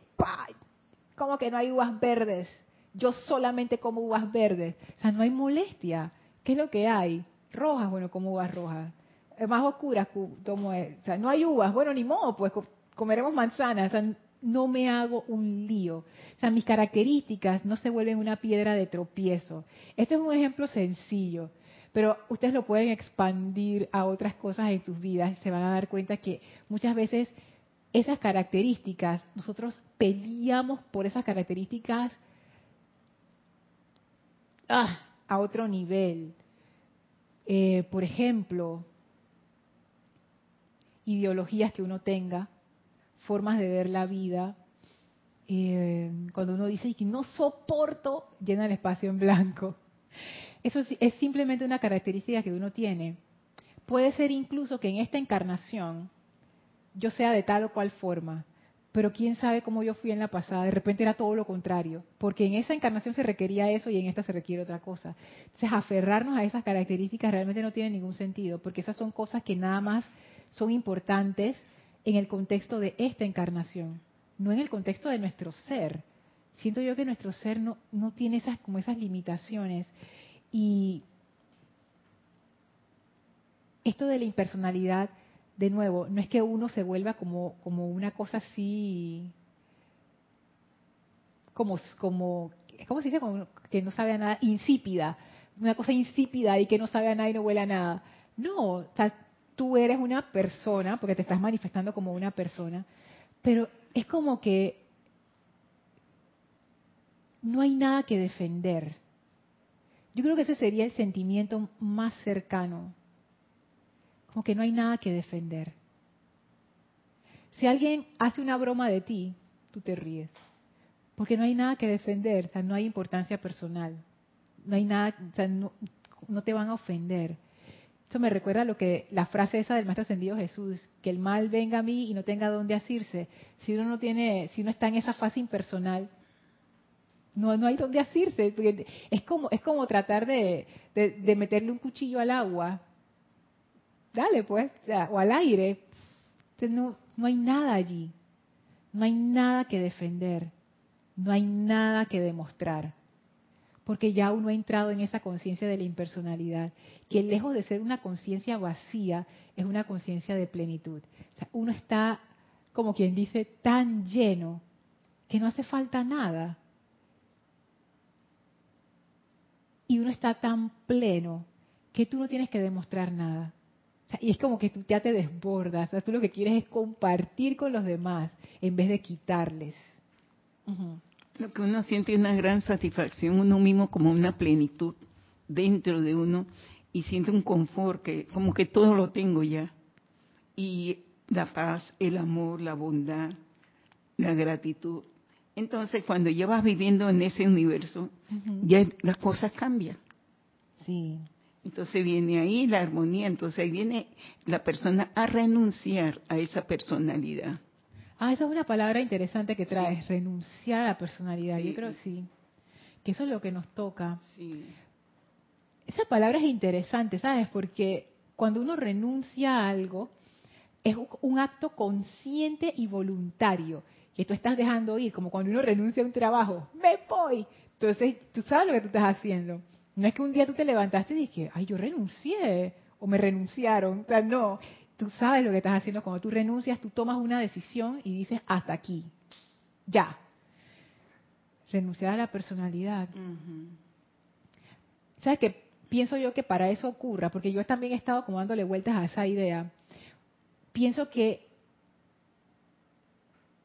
¿cómo que no hay uvas verdes? Yo solamente como uvas verdes. O sea, no hay molestia. ¿Qué es lo que hay? Rojas, bueno, como uvas rojas. más oscuras, tomo, o sea, no hay uvas, bueno, ni modo, pues comeremos manzanas, o sea, no me hago un lío. O sea, mis características no se vuelven una piedra de tropiezo. Este es un ejemplo sencillo, pero ustedes lo pueden expandir a otras cosas en sus vidas y se van a dar cuenta que muchas veces esas características, nosotros peleamos por esas características ah, a otro nivel. Eh, por ejemplo, ideologías que uno tenga, formas de ver la vida. Eh, cuando uno dice que no soporto, llena el espacio en blanco. Eso es simplemente una característica que uno tiene. Puede ser incluso que en esta encarnación yo sea de tal o cual forma, pero quién sabe cómo yo fui en la pasada, de repente era todo lo contrario, porque en esa encarnación se requería eso y en esta se requiere otra cosa. Entonces, aferrarnos a esas características realmente no tiene ningún sentido, porque esas son cosas que nada más son importantes en el contexto de esta encarnación, no en el contexto de nuestro ser. Siento yo que nuestro ser no, no tiene esas, como esas limitaciones. Y esto de la impersonalidad, de nuevo, no es que uno se vuelva como, como una cosa así, como, como, ¿cómo se dice? Que no sabe a nada, insípida, una cosa insípida y que no sabe a nada y no huele a nada. No, o tú eres una persona, porque te estás manifestando como una persona, pero es como que no hay nada que defender. Yo creo que ese sería el sentimiento más cercano, como que no hay nada que defender. Si alguien hace una broma de ti, tú te ríes, porque no hay nada que defender, no hay importancia personal, no hay nada, o sea, no te van a ofender. Esto me recuerda a lo que la frase esa del maestro ascendido Jesús, que el mal venga a mí y no tenga dónde asirse. Si uno no tiene, si uno está en esa fase impersonal, no, no hay dónde asirse. es como, es como tratar de, de, meterle un cuchillo al agua. Dale, pues, o al aire. No, no hay nada allí. No hay nada que defender. No hay nada que demostrar porque ya uno ha entrado en esa conciencia de la impersonalidad, que lejos de ser una conciencia vacía, es una conciencia de plenitud. uno está, como quien dice, tan lleno que no hace falta nada. Y uno está tan pleno que tú no tienes que demostrar nada. y es como que tú ya te desbordas. tú lo que quieres es compartir con los demás en vez de quitarles. Lo que uno siente es una gran satisfacción, uno mismo como una plenitud dentro de uno y siente un confort que como que todo lo tengo ya. Y la paz, el amor, la bondad, la gratitud. Entonces, cuando ya vas viviendo en ese universo, ya las cosas cambian. Sí. Entonces viene ahí la armonía, entonces ahí viene la persona a renunciar a esa personalidad. Ah, esa es una palabra interesante que traes, renunciar a la personalidad. Yo creo que sí, que eso es lo que nos toca. Esa palabra es interesante, ¿sabes? Porque cuando uno renuncia a algo, es un acto consciente y voluntario, que tú estás dejando ir, como cuando uno renuncia a un trabajo, me voy. Entonces, tú sabes lo que tú estás haciendo. No es que un día tú te levantaste y dije, ay, yo renuncié, o me renunciaron. O sea, no, tú sabes lo que estás haciendo. Cuando tú renuncias, tú tomas una decisión y dices, hasta aquí, ya. Renunciar a la personalidad. ¿Sabes qué? Pienso yo que para eso ocurra, porque yo también he estado como dándole vueltas a esa idea. Pienso que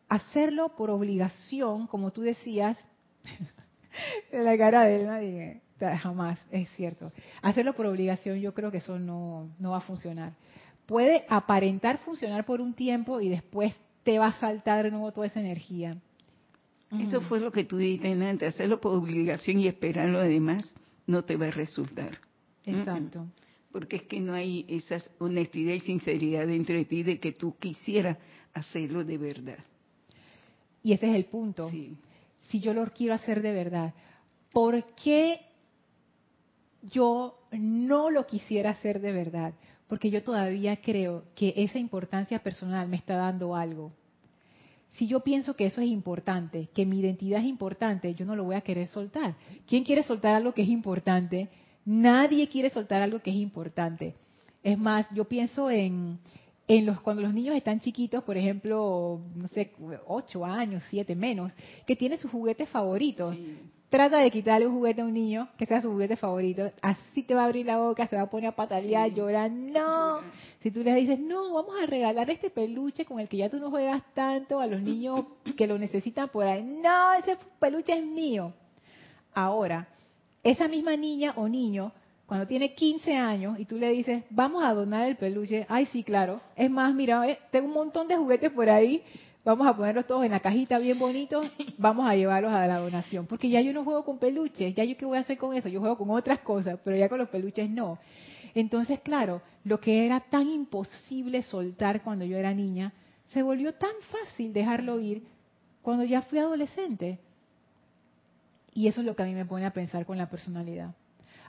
hacerlo por obligación, como tú decías, en la cara de él nadie, jamás, es cierto. Hacerlo por obligación yo creo que eso no, no va a funcionar puede aparentar funcionar por un tiempo y después te va a saltar de nuevo toda esa energía. Eso fue lo que tú dijiste antes, hacerlo por obligación y esperar lo demás no te va a resultar. Exacto. Porque es que no hay esa honestidad y sinceridad dentro de ti de que tú quisieras hacerlo de verdad. Y ese es el punto. Si yo lo quiero hacer de verdad, ¿por qué yo no lo quisiera hacer de verdad? Porque yo todavía creo que esa importancia personal me está dando algo. Si yo pienso que eso es importante, que mi identidad es importante, yo no lo voy a querer soltar. ¿Quién quiere soltar algo que es importante? Nadie quiere soltar algo que es importante. Es más, yo pienso en, en los cuando los niños están chiquitos, por ejemplo, no sé, ocho años, siete menos, que tiene sus juguetes favoritos. Trata de quitarle un juguete a un niño que sea su juguete favorito. Así te va a abrir la boca, se va a poner a patalear, llorar. No. Si tú le dices, no, vamos a regalar este peluche con el que ya tú no juegas tanto a los niños que lo necesitan por ahí. No, ese peluche es mío. Ahora, esa misma niña o niño, cuando tiene 15 años y tú le dices, vamos a donar el peluche, ay, sí, claro. Es más, mira, eh, tengo un montón de juguetes por ahí vamos a ponerlos todos en la cajita bien bonitos, vamos a llevarlos a la donación. Porque ya yo no juego con peluches, ya yo qué voy a hacer con eso, yo juego con otras cosas, pero ya con los peluches no. Entonces, claro, lo que era tan imposible soltar cuando yo era niña, se volvió tan fácil dejarlo ir cuando ya fui adolescente. Y eso es lo que a mí me pone a pensar con la personalidad.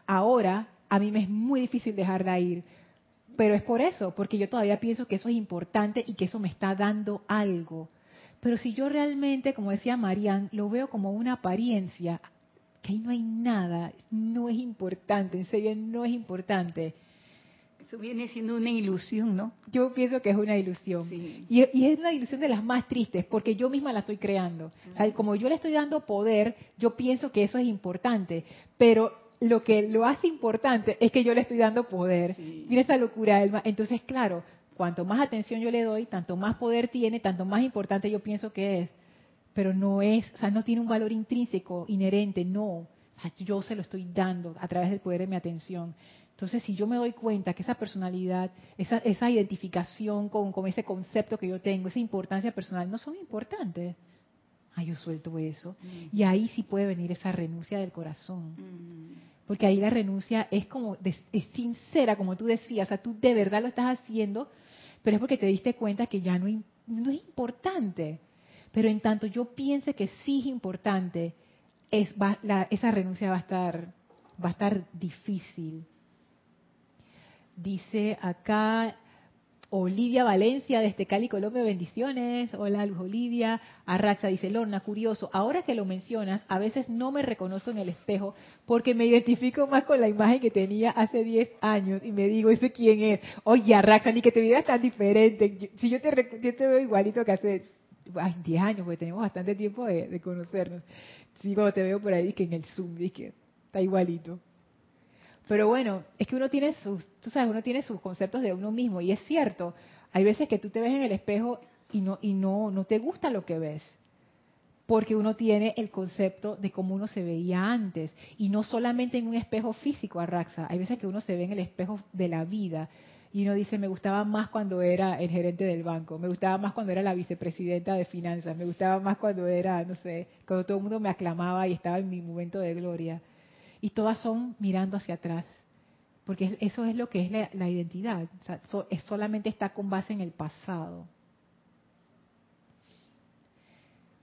Ahora, a mí me es muy difícil dejarla ir, pero es por eso, porque yo todavía pienso que eso es importante y que eso me está dando algo. Pero si yo realmente, como decía Marian, lo veo como una apariencia, que ahí no hay nada, no es importante, en serio no es importante. Eso viene siendo una ilusión, ¿no? Yo pienso que es una ilusión. Y, es una ilusión de las más tristes, porque yo misma la estoy creando. O sea, como yo le estoy dando poder, yo pienso que eso es importante. Pero lo que lo hace importante es que yo le estoy dando poder. Mira esa locura, Elma. Entonces, claro, cuanto más atención yo le doy, tanto más poder tiene, tanto más importante yo pienso que es. Pero no es, o sea, no tiene un valor intrínseco, inherente, no. yo se lo estoy dando a través del poder de mi atención. Entonces, si yo me doy cuenta que esa personalidad, esa, esa identificación con, con ese concepto que yo tengo, esa importancia personal, no son importantes, ah, yo suelto eso. Mm. Y ahí sí puede venir esa renuncia del corazón. Mm. Porque ahí la renuncia es como, es sincera, como tú decías, o sea, tú de verdad lo estás haciendo, pero es porque te diste cuenta que ya no, no es importante. Pero en tanto yo piense que sí es importante, es, esa renuncia va a estar, va a estar difícil. Dice acá Olivia Valencia desde Cali, Colombia, bendiciones. Hola Luz Olivia. Arraxa dice, Lorna, curioso, ahora que lo mencionas, a veces no me reconozco en el espejo porque me identifico más con la imagen que tenía hace 10 años y me digo, ¿ese quién es? Oye, Arraxa, ni que te veas tan diferente. Si yo te, te veo igualito que hace ay, 10 años, porque tenemos bastante tiempo de, conocernos. Sí, cuando te veo por ahí, que en el Zoom, que está igualito. Pero bueno, es que uno tiene sus, tú sabes, uno tiene sus conceptos de uno mismo y es cierto. Hay veces que tú te ves en el espejo y no y no no te gusta lo que ves. Porque uno tiene el concepto de cómo uno se veía antes y no solamente en un espejo físico, Arraxa. Hay veces que uno se ve en el espejo de la vida y uno dice, me gustaba más cuando era el gerente del banco, me gustaba más cuando era la vicepresidenta de finanzas, me gustaba más cuando era, no sé, cuando todo el mundo me aclamaba y estaba en mi momento de gloria y todas son mirando hacia atrás, porque eso es lo que es la, identidad, es, solamente está con base en el pasado.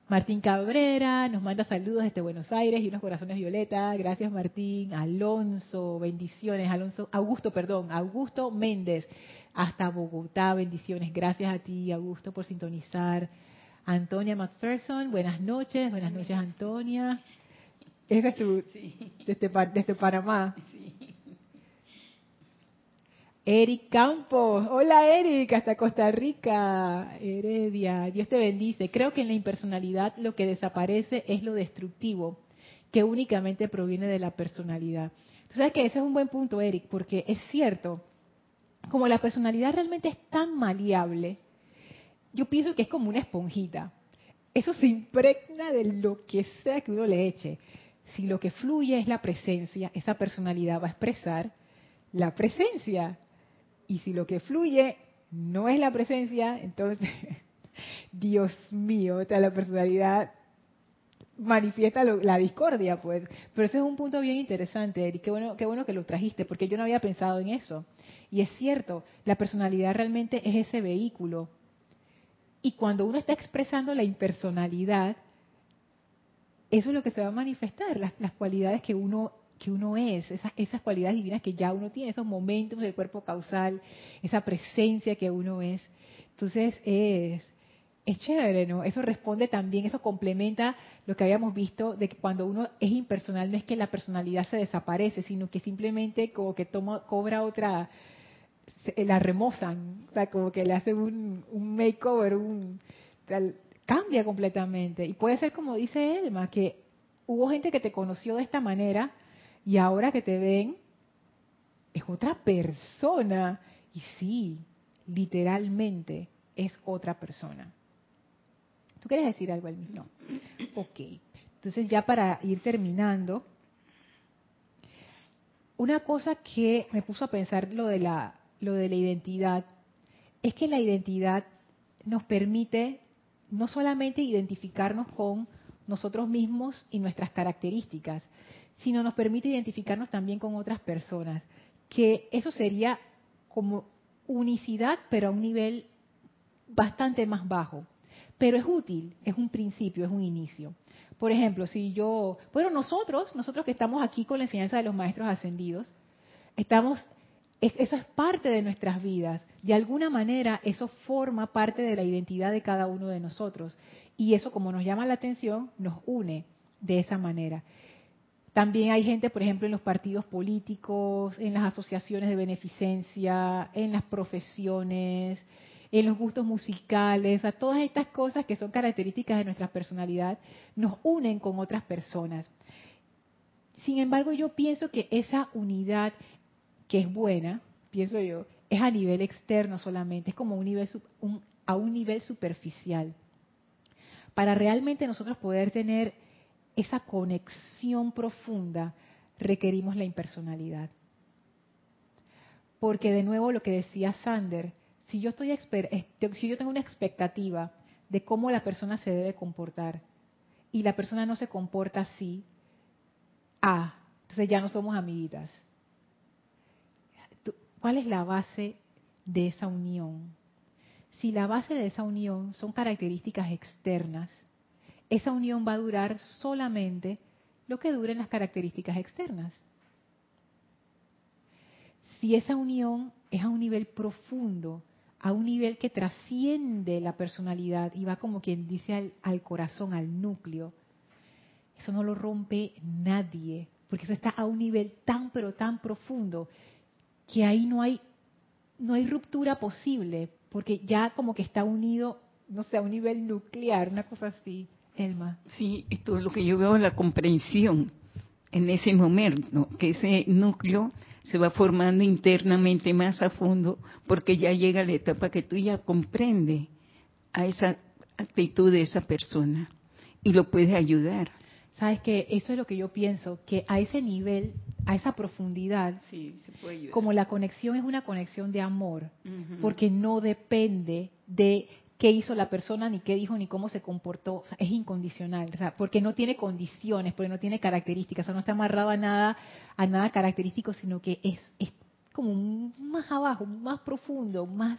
Martín Cabrera nos manda saludos desde Buenos Aires y unos corazones violeta. Gracias Martín. Alonso, bendiciones. Alonso, Augusto, perdón, Augusto Méndez, hasta Bogotá, bendiciones. Gracias a ti, Augusto, por sintonizar. Antonia McPherson, buenas noches. Buenas noches, Antonia. Ese es tu, desde, desde Panamá. Eric Campos, hola Eric, hasta Costa Rica, Heredia, Dios te bendice. Creo que en la impersonalidad lo que desaparece es lo destructivo, que únicamente proviene de la personalidad. Tú sabes que ese es un buen punto, Eric, porque es cierto, como la personalidad realmente es tan maleable, yo pienso que es como una esponjita. Eso se impregna de lo que sea que uno le eche si lo que fluye es la presencia, esa personalidad va a expresar la presencia. Y si lo que fluye no es la presencia, entonces, Dios mío, la personalidad manifiesta la discordia, pues. Pero ese es un punto bien interesante, Eric. Qué bueno que lo trajiste, porque yo no había pensado en eso. Y es cierto, la personalidad realmente es ese vehículo. Y cuando uno está expresando la impersonalidad, eso es lo que se va a manifestar, las, cualidades que uno que uno es, esas, esas cualidades divinas que ya uno tiene, esos momentos del cuerpo causal, esa presencia que uno es. Entonces es, es chévere, ¿no? Eso responde también, eso complementa lo que habíamos visto de que cuando uno es impersonal no es que la personalidad se desaparece, sino que simplemente como que toma, cobra otra, la remozan, o sea, como que le hacen un, un makeover, un, cambia completamente. Y puede ser como dice Elma, que hubo gente que te conoció de esta manera y ahora que te ven es otra persona. Y sí, literalmente es otra persona. ¿Tú quieres decir algo, Elmi? No. Ok. Entonces ya para ir terminando, una cosa que me puso a pensar lo de la, lo de la identidad es que la identidad nos permite no solamente identificarnos con nosotros mismos y nuestras características, sino nos permite identificarnos también con otras personas, que eso sería como unicidad, pero a un nivel bastante más bajo. Pero es útil, es un principio, es un inicio. Por ejemplo, si yo, bueno, nosotros, nosotros que estamos aquí con la enseñanza de los maestros ascendidos, estamos, eso es parte de nuestras vidas. De alguna manera, eso forma parte de la identidad de cada uno de nosotros. Y eso, como nos llama la atención, nos une de esa manera. También hay gente, por ejemplo, en los partidos políticos, en las asociaciones de beneficencia, en las profesiones, en los gustos musicales, a todas estas cosas que son características de nuestra personalidad, nos unen con otras personas. Sin embargo, yo pienso que esa unidad, que es buena, pienso yo, es a nivel externo solamente, es como a un nivel superficial. Para realmente nosotros poder tener esa conexión profunda, requerimos la impersonalidad. Porque de nuevo lo que decía Sander, si yo estoy si yo tengo una expectativa de cómo la persona se debe comportar y la persona no se comporta así, ah, entonces ya no somos amiguitas. ¿Cuál es la base de esa unión? Si la base de esa unión son características externas, esa unión va a durar solamente lo que duren las características externas. Si esa unión es a un nivel profundo, a un nivel que trasciende la personalidad y va como quien dice al, corazón, al núcleo. Eso no lo rompe nadie, porque eso está a un nivel tan pero tan profundo que ahí no hay no hay ruptura posible, porque ya como que está unido, no sé, a un nivel nuclear, una cosa así, Elma. Sí, esto es lo que yo veo la comprensión en ese momento, que ese núcleo se va formando internamente más a fondo porque ya llega la etapa que tú ya comprendes a esa actitud de esa persona y lo puedes ayudar. Sabes que eso es lo que yo pienso, que a ese nivel, a esa profundidad, como la conexión es una conexión de amor, porque no depende de qué hizo la persona, ni qué dijo, ni cómo se comportó. es incondicional, porque no tiene condiciones, porque no tiene características, o no está amarrado a nada, a nada característico, sino que es, es como más abajo, más profundo, más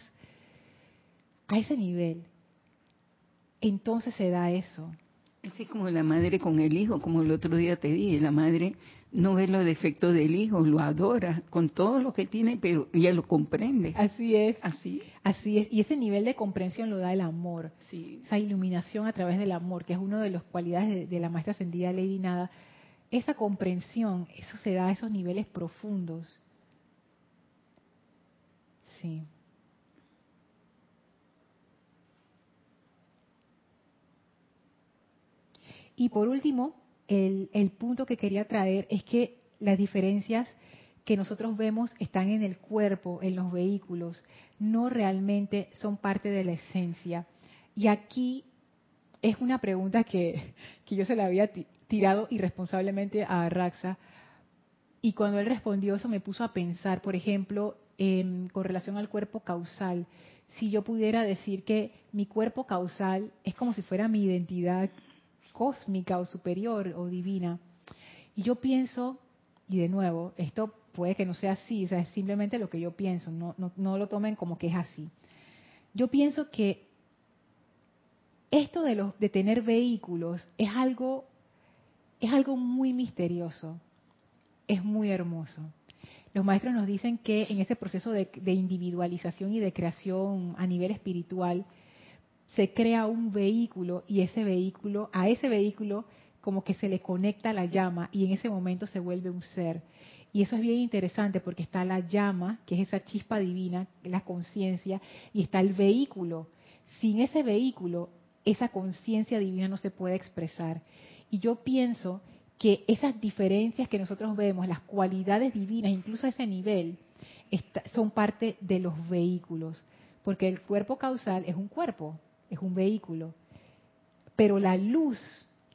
a ese nivel. Entonces se da eso. Así como la madre con el hijo, como el otro día te dije, la madre no ve los defectos del hijo, lo adora con todo lo que tiene, pero ella lo comprende. Así es. Así. Así es. Y ese nivel de comprensión lo da el amor. Sí. Esa iluminación a través del amor, que es una de las cualidades de, la maestra ascendida Lady Nada. Esa comprensión, eso se da a esos niveles profundos. Sí. Y por último, el, punto que quería traer es que las diferencias que nosotros vemos están en el cuerpo, en los vehículos, no realmente son parte de la esencia. Y aquí es una pregunta que, yo se la había tirado irresponsablemente a Raxa, y cuando él respondió eso me puso a pensar, por ejemplo, con relación al cuerpo causal. Si yo pudiera decir que mi cuerpo causal es como si fuera mi identidad cósmica o superior o divina. Y yo pienso, y de nuevo, esto puede que no sea así, o sea, es simplemente lo que yo pienso, no, no, lo tomen como que es así. Yo pienso que esto de, los, de tener vehículos es algo, es algo muy misterioso, es muy hermoso. Los maestros nos dicen que en ese proceso de individualización y de creación a nivel espiritual, se crea un vehículo y ese vehículo, a ese vehículo, como que se le conecta la llama y en ese momento se vuelve un ser. Y eso es bien interesante porque está la llama, que es esa chispa divina, la conciencia, y está el vehículo. Sin ese vehículo, esa conciencia divina no se puede expresar. Y yo pienso que esas diferencias que nosotros vemos, las cualidades divinas, incluso a ese nivel, son parte de los vehículos. Porque el cuerpo causal es un cuerpo, es un vehículo. Pero la luz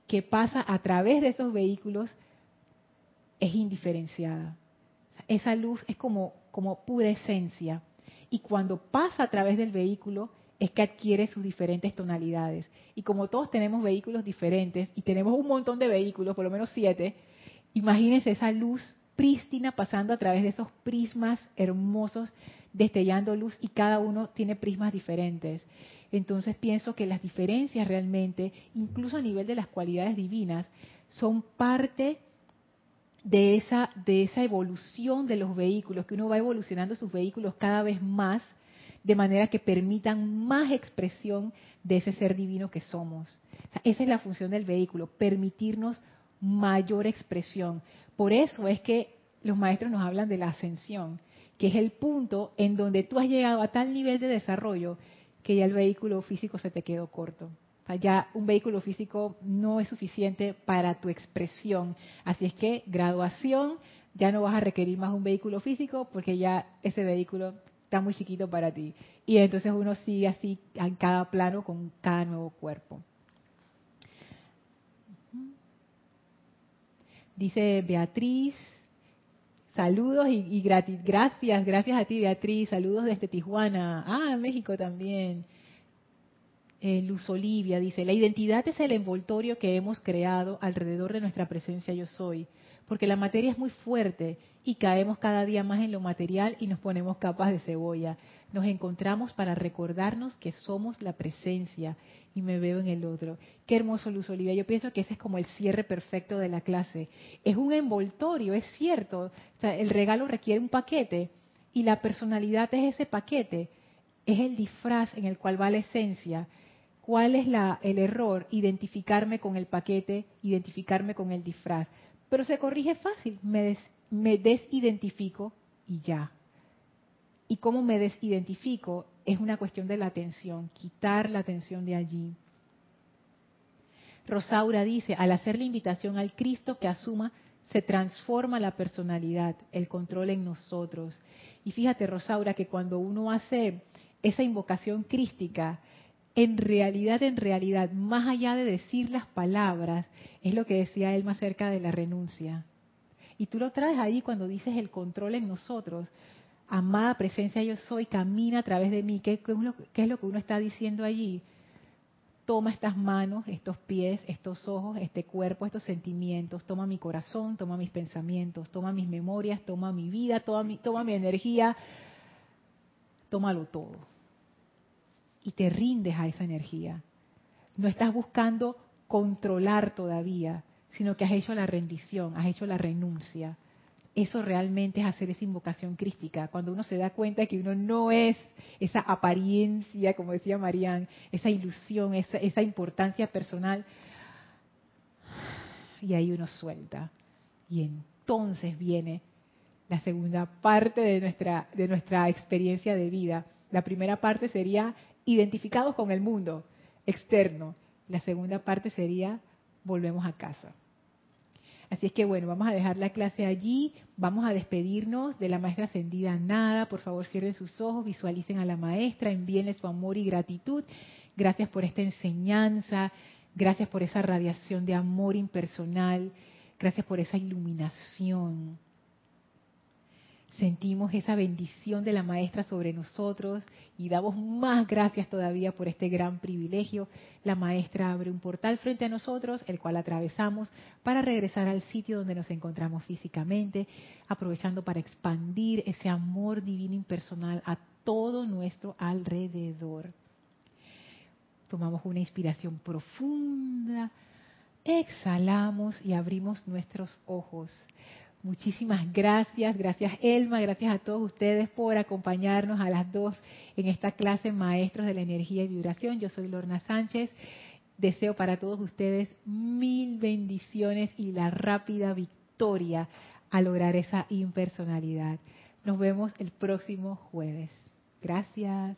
que pasa a través de esos vehículos es indiferenciada. Esa luz es como, como pura esencia. Y cuando pasa a través del vehículo, es que adquiere sus diferentes tonalidades. Y como todos tenemos vehículos diferentes, y tenemos un montón de vehículos, por lo menos siete, imagínense esa luz prístina pasando a través de esos prismas hermosos, destellando luz, y cada uno tiene prismas diferentes. Entonces pienso que las diferencias realmente, incluso a nivel de las cualidades divinas, son parte de esa, de esa evolución de los vehículos, que uno va evolucionando sus vehículos cada vez más de manera que permitan más expresión de ese ser divino que somos. esa es la función del vehículo, permitirnos mayor expresión. Por eso es que los maestros nos hablan de la ascensión, que es el punto en donde tú has llegado a tal nivel de desarrollo que ya el vehículo físico se te quedó corto. ya un vehículo físico no es suficiente para tu expresión. Así es que graduación, ya no vas a requerir más un vehículo físico porque ya ese vehículo está muy chiquito para ti. Y entonces uno sigue así en cada plano con cada nuevo cuerpo. Dice Beatriz, saludos y, gratis, gracias, gracias a ti Beatriz, saludos desde Tijuana, ah, México también. Eh, Luz Olivia dice, la identidad es el envoltorio que hemos creado alrededor de nuestra presencia yo soy porque la materia es muy fuerte y caemos cada día más en lo material y nos ponemos capas de cebolla. Nos encontramos para recordarnos que somos la presencia y me veo en el otro. Qué hermoso Luz Olivia. Yo pienso que ese es como el cierre perfecto de la clase. Es un envoltorio, es cierto. el regalo requiere un paquete y la personalidad es ese paquete. Es el disfraz en el cual va la esencia. ¿Cuál es la, el error? Identificarme con el paquete, identificarme con el disfraz pero se corrige fácil, me, me desidentifico y ya. ¿Y cómo me desidentifico? Es una cuestión de la atención, quitar la atención de allí. Rosaura dice, al hacer la invitación al Cristo que asuma, se transforma la personalidad, el control en nosotros. Y fíjate, Rosaura, que cuando uno hace esa invocación crística, en realidad, en realidad, más allá de decir las palabras, es lo que decía él más cerca de la renuncia. Y tú lo traes ahí cuando dices el control en nosotros. Amada presencia yo soy, camina a través de mí. ¿Qué, es, lo, que uno está diciendo allí? Toma estas manos, estos pies, estos ojos, este cuerpo, estos sentimientos. Toma mi corazón, toma mis pensamientos, toma mis memorias, toma mi vida, toma mi, toma mi energía. Tómalo todo y te rindes a esa energía. No estás buscando controlar todavía, sino que has hecho la rendición, has hecho la renuncia. Eso realmente es hacer esa invocación crística, cuando uno se da cuenta que uno no es esa apariencia, como decía Marían, esa ilusión, esa, esa importancia personal. Y ahí uno suelta. Y entonces viene la segunda parte de nuestra, de nuestra experiencia de vida. La primera parte sería identificados con el mundo externo. La segunda parte sería volvemos a casa. Así es que bueno, vamos a dejar la clase allí, vamos a despedirnos de la maestra ascendida Nada, por favor cierren sus ojos, visualicen a la maestra, envíenle su amor y gratitud. Gracias por esta enseñanza, gracias por esa radiación de amor impersonal, gracias por esa iluminación sentimos esa bendición de la maestra sobre nosotros y damos más gracias todavía por este gran privilegio. La maestra abre un portal frente a nosotros, el cual atravesamos para regresar al sitio donde nos encontramos físicamente, aprovechando para expandir ese amor divino impersonal a todo nuestro alrededor. Tomamos una inspiración profunda, exhalamos y abrimos nuestros ojos. Muchísimas gracias, gracias Elma, gracias a todos ustedes por acompañarnos a las dos en esta clase Maestros de la Energía y Vibración. Yo soy Lorna Sánchez. Deseo para todos ustedes mil bendiciones y la rápida victoria a lograr esa impersonalidad. Nos vemos el próximo jueves. Gracias.